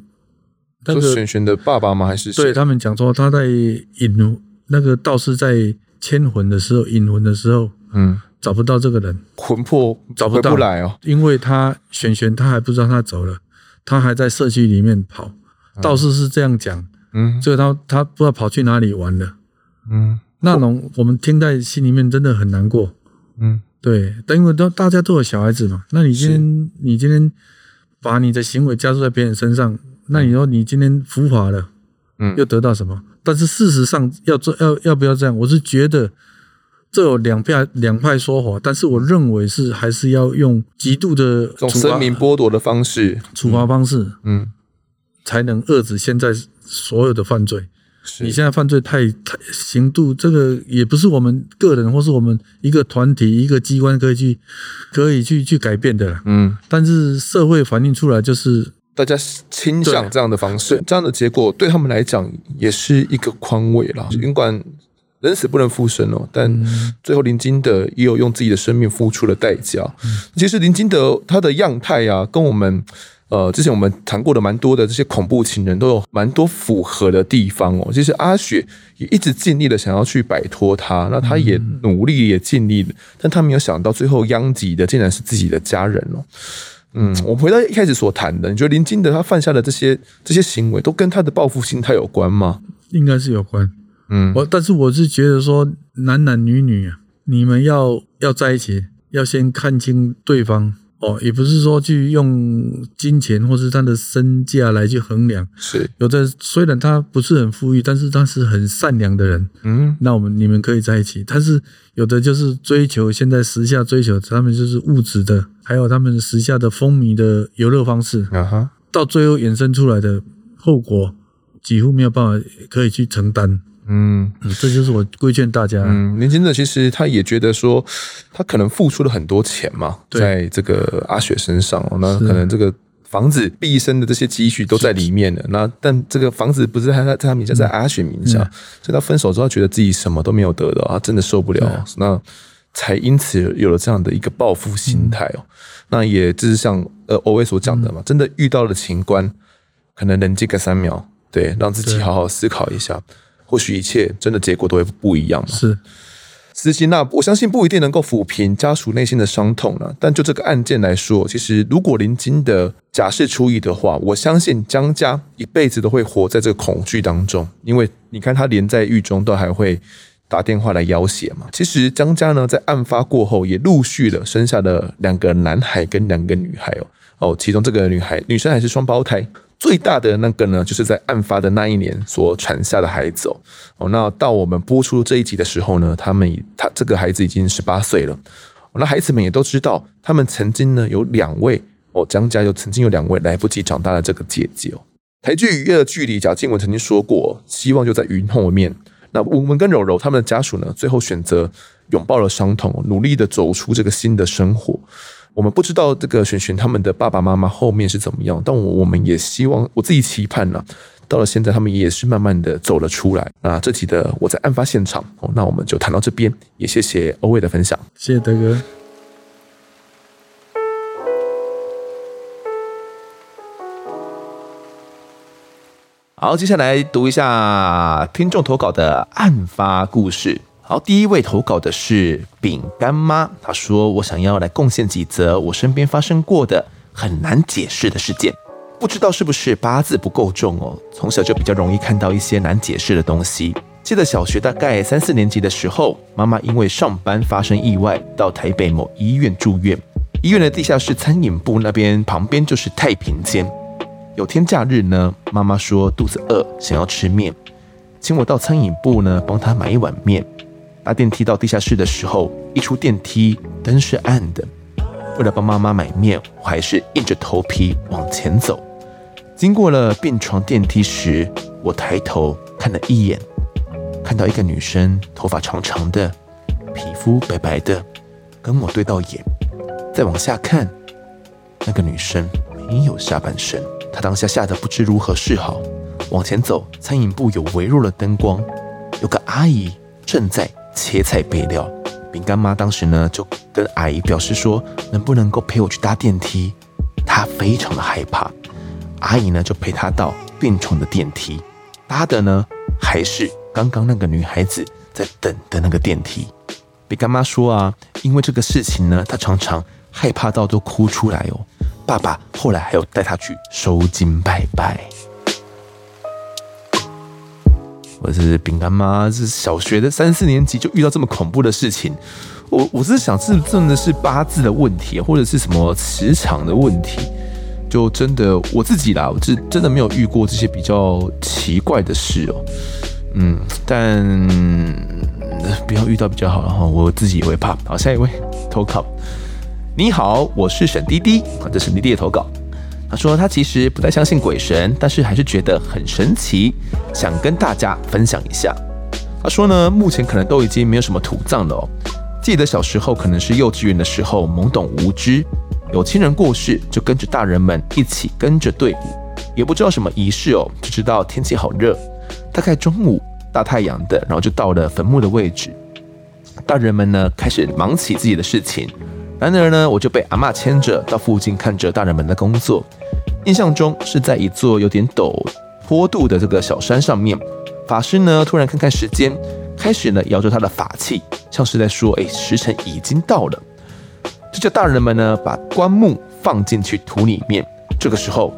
那个璇璇的爸爸吗？还是对他们讲说他在引那个道士在牵魂的时候引魂的时候，嗯，找不到这个人，魂魄找不到来哦，因为他璇璇他还不知道他走了，他还在社区里面跑，道士是这样讲，嗯，所以他他不知道跑去哪里玩了，嗯，那种我们听在心里面真的很难过，嗯，对，但因为都大家都有小孩子嘛，那你今天你今天把你的行为加注在别人身上，那你说你今天伏法了，嗯，又得到什么？但是事实上要做要要不要这样？我是觉得。这有两派两派说法，但是我认为是还是要用极度的这种生命剥夺的方式处罚方式，嗯，才能遏制现在所有的犯罪。你现在犯罪太太刑度，这个也不是我们个人或是我们一个团体一个机关可以去可以去去改变的。嗯，但是社会反映出来就是大家倾向这样的方式，这样的结果对他们来讲也是一个宽慰了，尽管。人死不能复生哦，但最后林金德也有用自己的生命付出了代价。嗯、其实林金德他的样态啊，跟我们呃之前我们谈过的蛮多的这些恐怖情人都有蛮多符合的地方哦。其实阿雪也一直尽力的想要去摆脱他，那他也努力也尽力了，但他没有想到最后殃及的竟然是自己的家人哦。嗯，我们回到一开始所谈的，你觉得林金德他犯下的这些这些行为都跟他的报复心态有关吗？应该是有关。嗯，我但是我是觉得说，男男女女啊，你们要要在一起，要先看清对方哦，也不是说去用金钱或是他的身价来去衡量。是有的，虽然他不是很富裕，但是他是很善良的人。嗯，那我们你们可以在一起。但是有的就是追求现在时下追求，他们就是物质的，还有他们时下的风靡的游乐方式。啊哈，到最后衍生出来的后果，几乎没有办法可以去承担。嗯，这就是我规劝大家。嗯，年轻的其实他也觉得说，他可能付出了很多钱嘛，在这个阿雪身上，那可能这个房子毕生的这些积蓄都在里面了。那但这个房子不是在他在他名下，在阿雪名下，所以他分手之后觉得自己什么都没有得到，他真的受不了，那才因此有了这样的一个报复心态哦。那也就是像呃欧威所讲的嘛，真的遇到了情关，可能冷静个三秒，对，让自己好好思考一下。或许一切真的结果都会不一样。是，死刑那我相信不一定能够抚平家属内心的伤痛了。但就这个案件来说，其实如果林金的假释出狱的话，我相信江家一辈子都会活在这个恐惧当中。因为你看他连在狱中都还会打电话来要挟嘛。其实江家呢，在案发过后也陆续的生下了两个男孩跟两个女孩哦哦，其中这个女孩女生还是双胞胎。最大的那个呢，就是在案发的那一年所产下的孩子哦。那到我们播出这一集的时候呢，他们他这个孩子已经十八岁了。那孩子们也都知道，他们曾经呢有两位哦，江家有曾经有两位来不及长大的这个姐姐哦。台剧《雨夜的距离》，贾静雯曾经说过，希望就在云后面。那我们跟柔柔他们的家属呢，最后选择拥抱了伤痛，努力的走出这个新的生活。我们不知道这个璇璇他们的爸爸妈妈后面是怎么样，但我我们也希望，我自己期盼呢、啊，到了现在他们也是慢慢的走了出来。那这集的我在案发现场哦，那我们就谈到这边，也谢谢欧伟的分享，谢谢德哥。好，接下来读一下听众投稿的案发故事。好，第一位投稿的是饼干妈，她说：“我想要来贡献几则我身边发生过的很难解释的事件。不知道是不是八字不够重哦，从小就比较容易看到一些难解释的东西。记得小学大概三四年级的时候，妈妈因为上班发生意外，到台北某医院住院。医院的地下室餐饮部那边旁边就是太平间。有天假日呢，妈妈说肚子饿，想要吃面，请我到餐饮部呢帮她买一碗面。”搭电梯到地下室的时候，一出电梯灯是暗的。为了帮妈妈买面，我还是硬着头皮往前走。经过了病床电梯时，我抬头看了一眼，看到一个女生，头发长长的，皮肤白白的，跟我对到眼。再往下看，那个女生没有下半身。她当下吓得不知如何是好。往前走，餐饮部有微弱的灯光，有个阿姨正在。切菜备料，饼干妈当时呢就跟阿姨表示说，能不能够陪我去搭电梯？她非常的害怕。阿姨呢就陪她到病床的电梯，搭的呢还是刚刚那个女孩子在等的那个电梯。饼干妈说啊，因为这个事情呢，她常常害怕到都哭出来哦。爸爸后来还有带她去收金拜拜。我是饼干妈，是小学的三四年级就遇到这么恐怖的事情。我我是想，是真的是八字的问题，或者是什么磁场的问题？就真的我自己啦，我是真的没有遇过这些比较奇怪的事哦。嗯，但不要遇到比较好了哈，我自己也会怕。好，下一位投稿。你好，我是沈滴滴，这是沈滴滴的投稿。他说他其实不太相信鬼神，但是还是觉得很神奇，想跟大家分享一下。他说呢，目前可能都已经没有什么土葬了哦。记得小时候可能是幼稚园的时候，懵懂无知，有亲人过世就跟着大人们一起跟着队伍，也不知道什么仪式哦，只知道天气好热，大概中午大太阳的，然后就到了坟墓的位置，大人们呢开始忙起自己的事情。然而呢，我就被阿嬷牵着到附近看着大人们的工作。印象中是在一座有点陡坡度的这个小山上面。法师呢突然看看时间，开始呢摇着他的法器，像是在说：“哎，时辰已经到了。”就叫大人们呢把棺木放进去土里面。这个时候，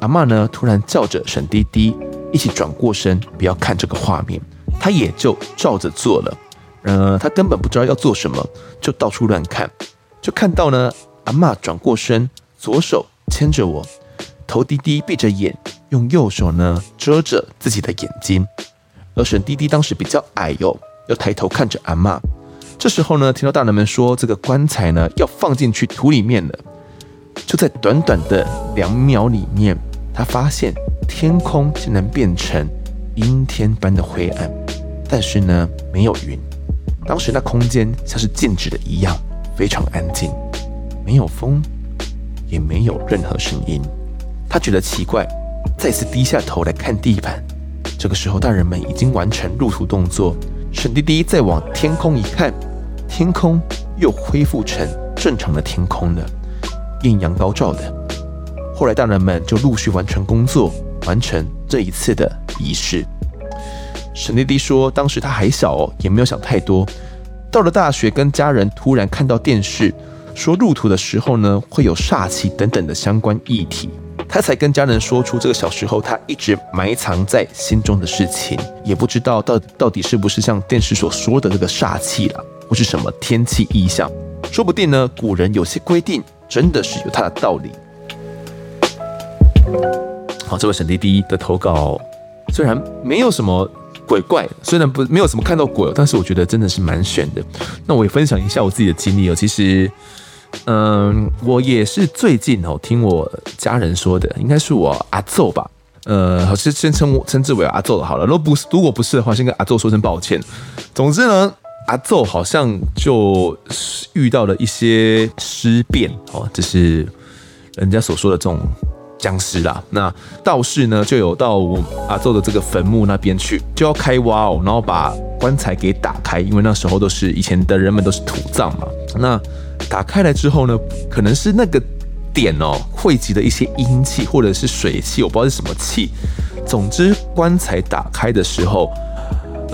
阿嬷呢突然叫着沈滴滴一起转过身，不要看这个画面。他也就照着做了。呃，他根本不知道要做什么，就到处乱看。就看到呢，阿嬷转过身，左手牵着我，头低低闭着眼，用右手呢遮着自己的眼睛。而沈滴滴当时比较矮哟，要抬头看着阿嬷。这时候呢，听到大人们说这个棺材呢要放进去土里面了。就在短短的两秒里面，他发现天空竟然变成阴天般的灰暗，但是呢没有云。当时那空间像是静止的一样。非常安静，没有风，也没有任何声音。他觉得奇怪，再次低下头来看地板。这个时候，大人们已经完成入土动作。沈滴滴再往天空一看，天空又恢复成正常的天空了，艳阳高照的。后来，大人们就陆续完成工作，完成这一次的仪式。沈滴滴说，当时他还小哦，也没有想太多。到了大学，跟家人突然看到电视，说入土的时候呢，会有煞气等等的相关议题，他才跟家人说出这个小时候他一直埋藏在心中的事情，也不知道到到底是不是像电视所说的这个煞气啦，或是什么天气异象，说不定呢，古人有些规定真的是有它的道理。好，这位沈滴滴的投稿虽然没有什么。鬼怪虽然不没有什么看到鬼，但是我觉得真的是蛮玄的。那我也分享一下我自己的经历哦。其实，嗯，我也是最近哦听我家人说的，应该是我阿祖吧。呃，好，先先称称之为阿祖的好了。如果不是，如果不是的话，先跟阿祖说声抱歉。总之呢，阿祖好像就遇到了一些尸变哦，这是人家所说的这种。僵尸啦，那道士呢就有到我阿祖的这个坟墓那边去，就要开挖哦，然后把棺材给打开，因为那时候都是以前的人们都是土葬嘛。那打开来之后呢，可能是那个点哦汇集的一些阴气或者是水气，我不知道是什么气。总之，棺材打开的时候，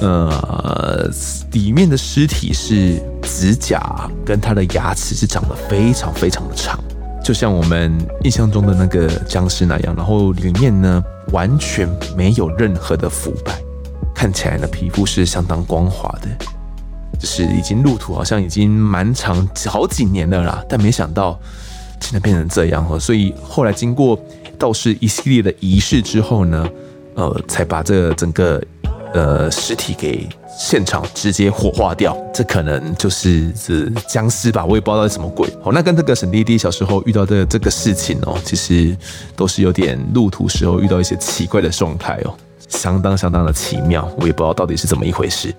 呃，里面的尸体是指甲跟他的牙齿是长得非常非常的长。就像我们印象中的那个僵尸那样，然后里面呢完全没有任何的腐败，看起来呢皮肤是相当光滑的，就是已经入土，好像已经蛮长好几年了啦。但没想到现在变成这样哦，所以后来经过道士一系列的仪式之后呢，呃，才把这整个呃尸体给。现场直接火化掉，这可能就是这僵尸吧，我也不知道是什么鬼。好，那跟这个沈滴滴小时候遇到的这个事情哦，其实都是有点入土时候遇到一些奇怪的状态哦，相当相当的奇妙，我也不知道到底是怎么一回事。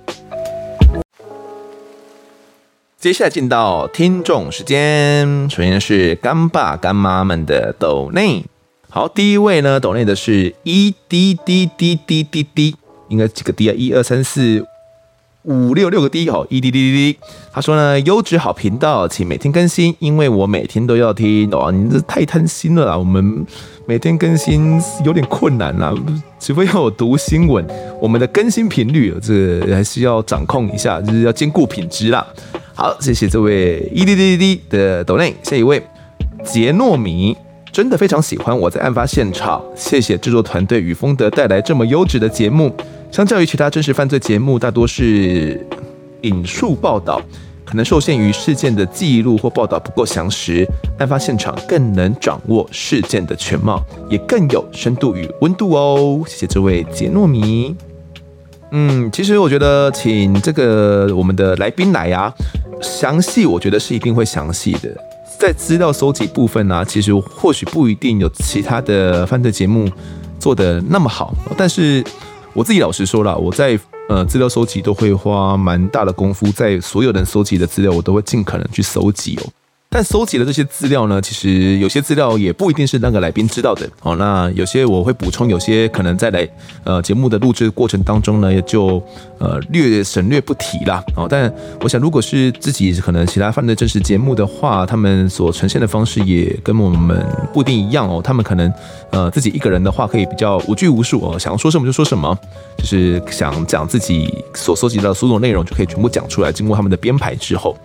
接下来进到听众时间，首先是干爸干妈们的抖内，好，第一位呢抖内的是一滴滴滴滴滴滴应该几个滴啊？一二三四。五六六个 D 好，一滴滴滴滴。他说呢，优质好频道，请每天更新，因为我每天都要听。哇，你这太贪心了啦！我们每天更新有点困难啦，除非要我读新闻。我们的更新频率，这个还是要掌控一下，就是要兼顾品质啦。好，谢谢这位一滴滴滴滴的抖内。下一位，杰糯米真的非常喜欢我在案发现场，谢谢制作团队与风德带来这么优质的节目。相较于其他真实犯罪节目，大多是引述报道，可能受限于事件的记录或报道不够详实，案发现场更能掌握事件的全貌，也更有深度与温度哦。谢谢这位杰诺米。嗯，其实我觉得请这个我们的来宾来啊，详细我觉得是一定会详细的。在资料搜集部分呢、其实或许不一定有其他的犯罪节目做得那么好，但是我自己老实说了，我在呃资料搜集都会花蛮大的功夫，在所有人搜集的资料，我都会尽可能去搜集哦。但搜集的这些资料呢，其实有些资料也不一定是那个来宾知道的哦。那有些我会补充，有些可能在来呃节目的录制过程当中呢，也就呃略省略不提啦。哦。但我想，如果是自己可能其他犯罪真实节目的话，他们所呈现的方式也跟我们不一定一样哦。他们可能呃自己一个人的话，可以比较无拘无束哦，想要说什么就说什么，就是想讲自己所搜集到的所有内容，就可以全部讲出来。经过他们的编排之后。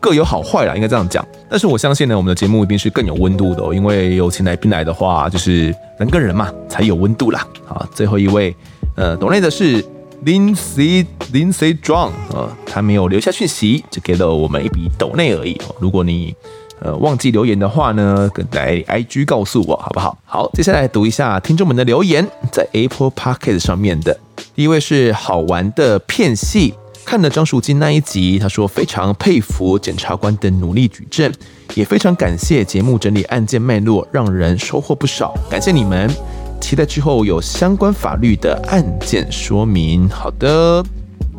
各有好坏啦，应该这样讲。但是我相信呢，我们的节目一定是更有温度的，因为有请来宾来的话，就是人跟人嘛，才有温度啦。好，最后一位，呃，懂内的是 Lindsay Lindsay John 啊，他没有留下讯息，只给了我们一笔抖内而已。如果你呃忘记留言的话呢，来 IG 告诉我好不好？好，接下来读一下听众们的留言，在 Apple Podcast 上面的第一位是好玩的片戏。看了张淑金那一集，他说非常佩服检察官的努力举证，也非常感谢节目整理案件脉络，让人收获不少。感谢你们，期待之后有相关法律的案件说明。好的。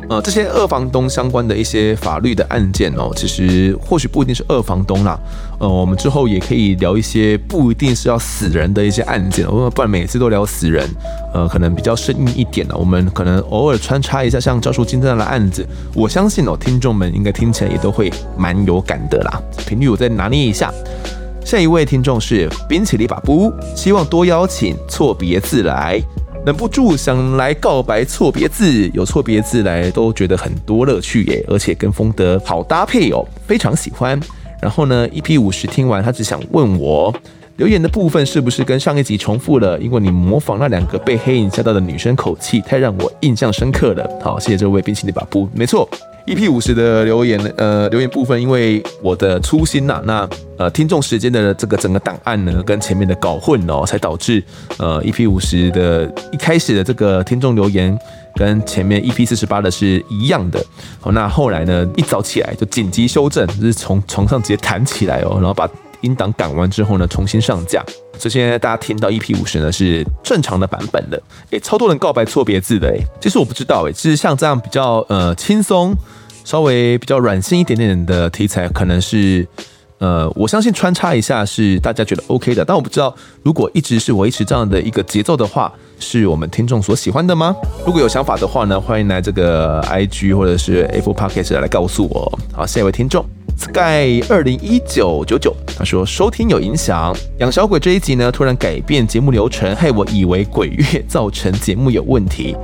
呃，这些二房东相关的一些法律的案件哦，其实或许不一定是二房东啦。呃，我们之后也可以聊一些不一定是要死人的一些案件，哦，不然每次都聊死人，呃，可能比较生硬一点了。我们可能偶尔穿插一下像赵淑金这样的案子，我相信哦，听众们应该听起来也都会蛮有感的啦。频率我再拿捏一下。下一位听众是冰淇淋把布，希望多邀请错别字来。忍不住想来告白错别字，有错别字来都觉得很多乐趣耶，而且跟风德好搭配哦，非常喜欢。然后呢，EP 五十听完，他只想问我留言的部分是不是跟上一集重复了？因为你模仿那两个被黑影吓到的女生口气，太让我印象深刻了。好，谢谢这位冰淇淋把布，没错。EP 五十的留言，呃，留言部分，因为我的粗心呐、那呃，听众时间的这个整个档案呢，跟前面的搞混哦，才导致呃，EP 五十的一开始的这个听众留言跟前面 EP 四十八的是一样的。好，那后来呢，一早起来就紧急修正，就是从床上直接弹起来哦，然后把音档赶完之后呢，重新上架。所以现在大家听到 EP 五十呢是正常的版本的。诶，超多人告白错别字的诶，其实我不知道诶，其实像这样比较呃轻松。稍微比较软性一点点的题材，可能是，呃，我相信穿插一下是大家觉得 OK 的，但我不知道如果一直是维持这样的一个节奏的话，是我们听众所喜欢的吗？如果有想法的话呢，欢迎来这个 IG 或者是 Apple Podcast 来告诉我。好，下一位听众 Sky 二零一九九九，他说收听有影响，养小鬼这一集呢突然改变节目流程，害我以为鬼月造成节目有问题。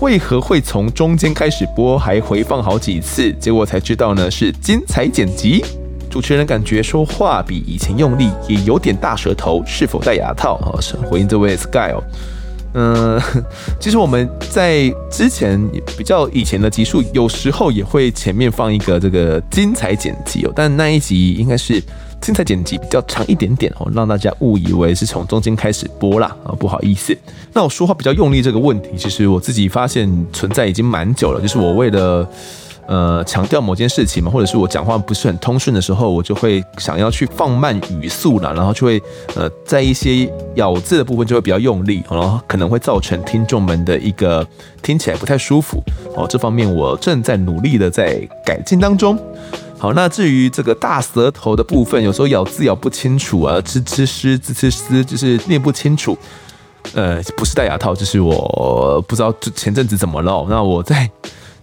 为何会从中间开始播，还回放好几次？结果才知道呢，是精彩剪辑。主持人感觉说话比以前用力，也有点大舌头，是否戴牙套？哦，是回应这位 Sky 哦。嗯，*laughs* 其实我们在之前比较以前的集数，有时候也会前面放一个这个精彩剪辑哦，但那一集应该是。精彩剪辑比较长一点点哦，让大家误以为是从中间开始播啦啊，不好意思。那我说话比较用力这个问题，其实我自己发现存在已经蛮久了，就是我为了呃强调某件事情嘛，或者是我讲话不是很通顺的时候，我就会想要去放慢语速啦，然后就会呃在一些咬字的部分就会比较用力，然后可能会造成听众们的一个听起来不太舒服哦。这方面我正在努力的在改进当中。好，那至于这个大舌头的部分，有时候咬字咬不清楚啊，吃吃诗，吃吃诗，就是念不清楚。呃，不是戴牙套，就是我不知道前阵子怎么了。那我再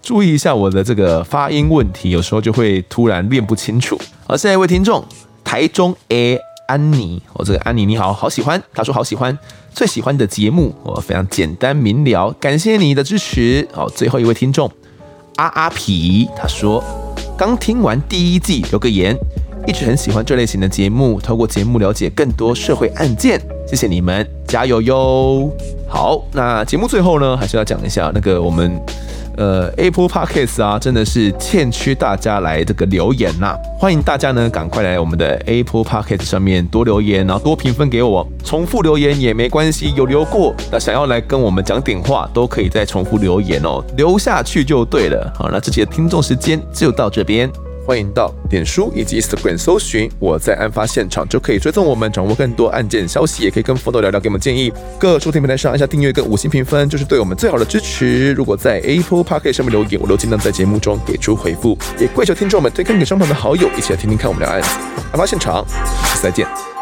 注意一下我的这个发音问题，有时候就会突然念不清楚。好，下一位听众，台中 A 安妮，我这个安妮你好，好喜欢，他说好喜欢，最喜欢的节目，我非常简单明了，感谢你的支持。好，最后一位听众阿阿皮，他说。刚听完第一季，留个言，一直很喜欢这类型的节目，透过节目了解更多社会案件。谢谢你们，加油哟！好，那节目最后呢，还是要讲一下那个我们。呃，Apple Podcast 啊，真的是欠缺大家来这个留言呐、欢迎大家呢，赶快来我们的 Apple Podcast 上面多留言，然后多评分给我。重复留言也没关系，有留过，那想要来跟我们讲点话，都可以再重复留言哦，留下去就对了。好，那这期的听众时间就到这边。欢迎到脸书以及 Instagram 搜寻我在案发现场，就可以追踪我们，掌握更多案件消息，也可以跟 Photo 聊聊，给我们建议。各收听平台上按下订阅跟五星评分，就是对我们最好的支持。如果在 Apple Park 上面留言，我都尽量在节目中给出回复。也跪求听众们推荐给身旁的好友，一起来听听看我们的案子。案发现场，下次再见。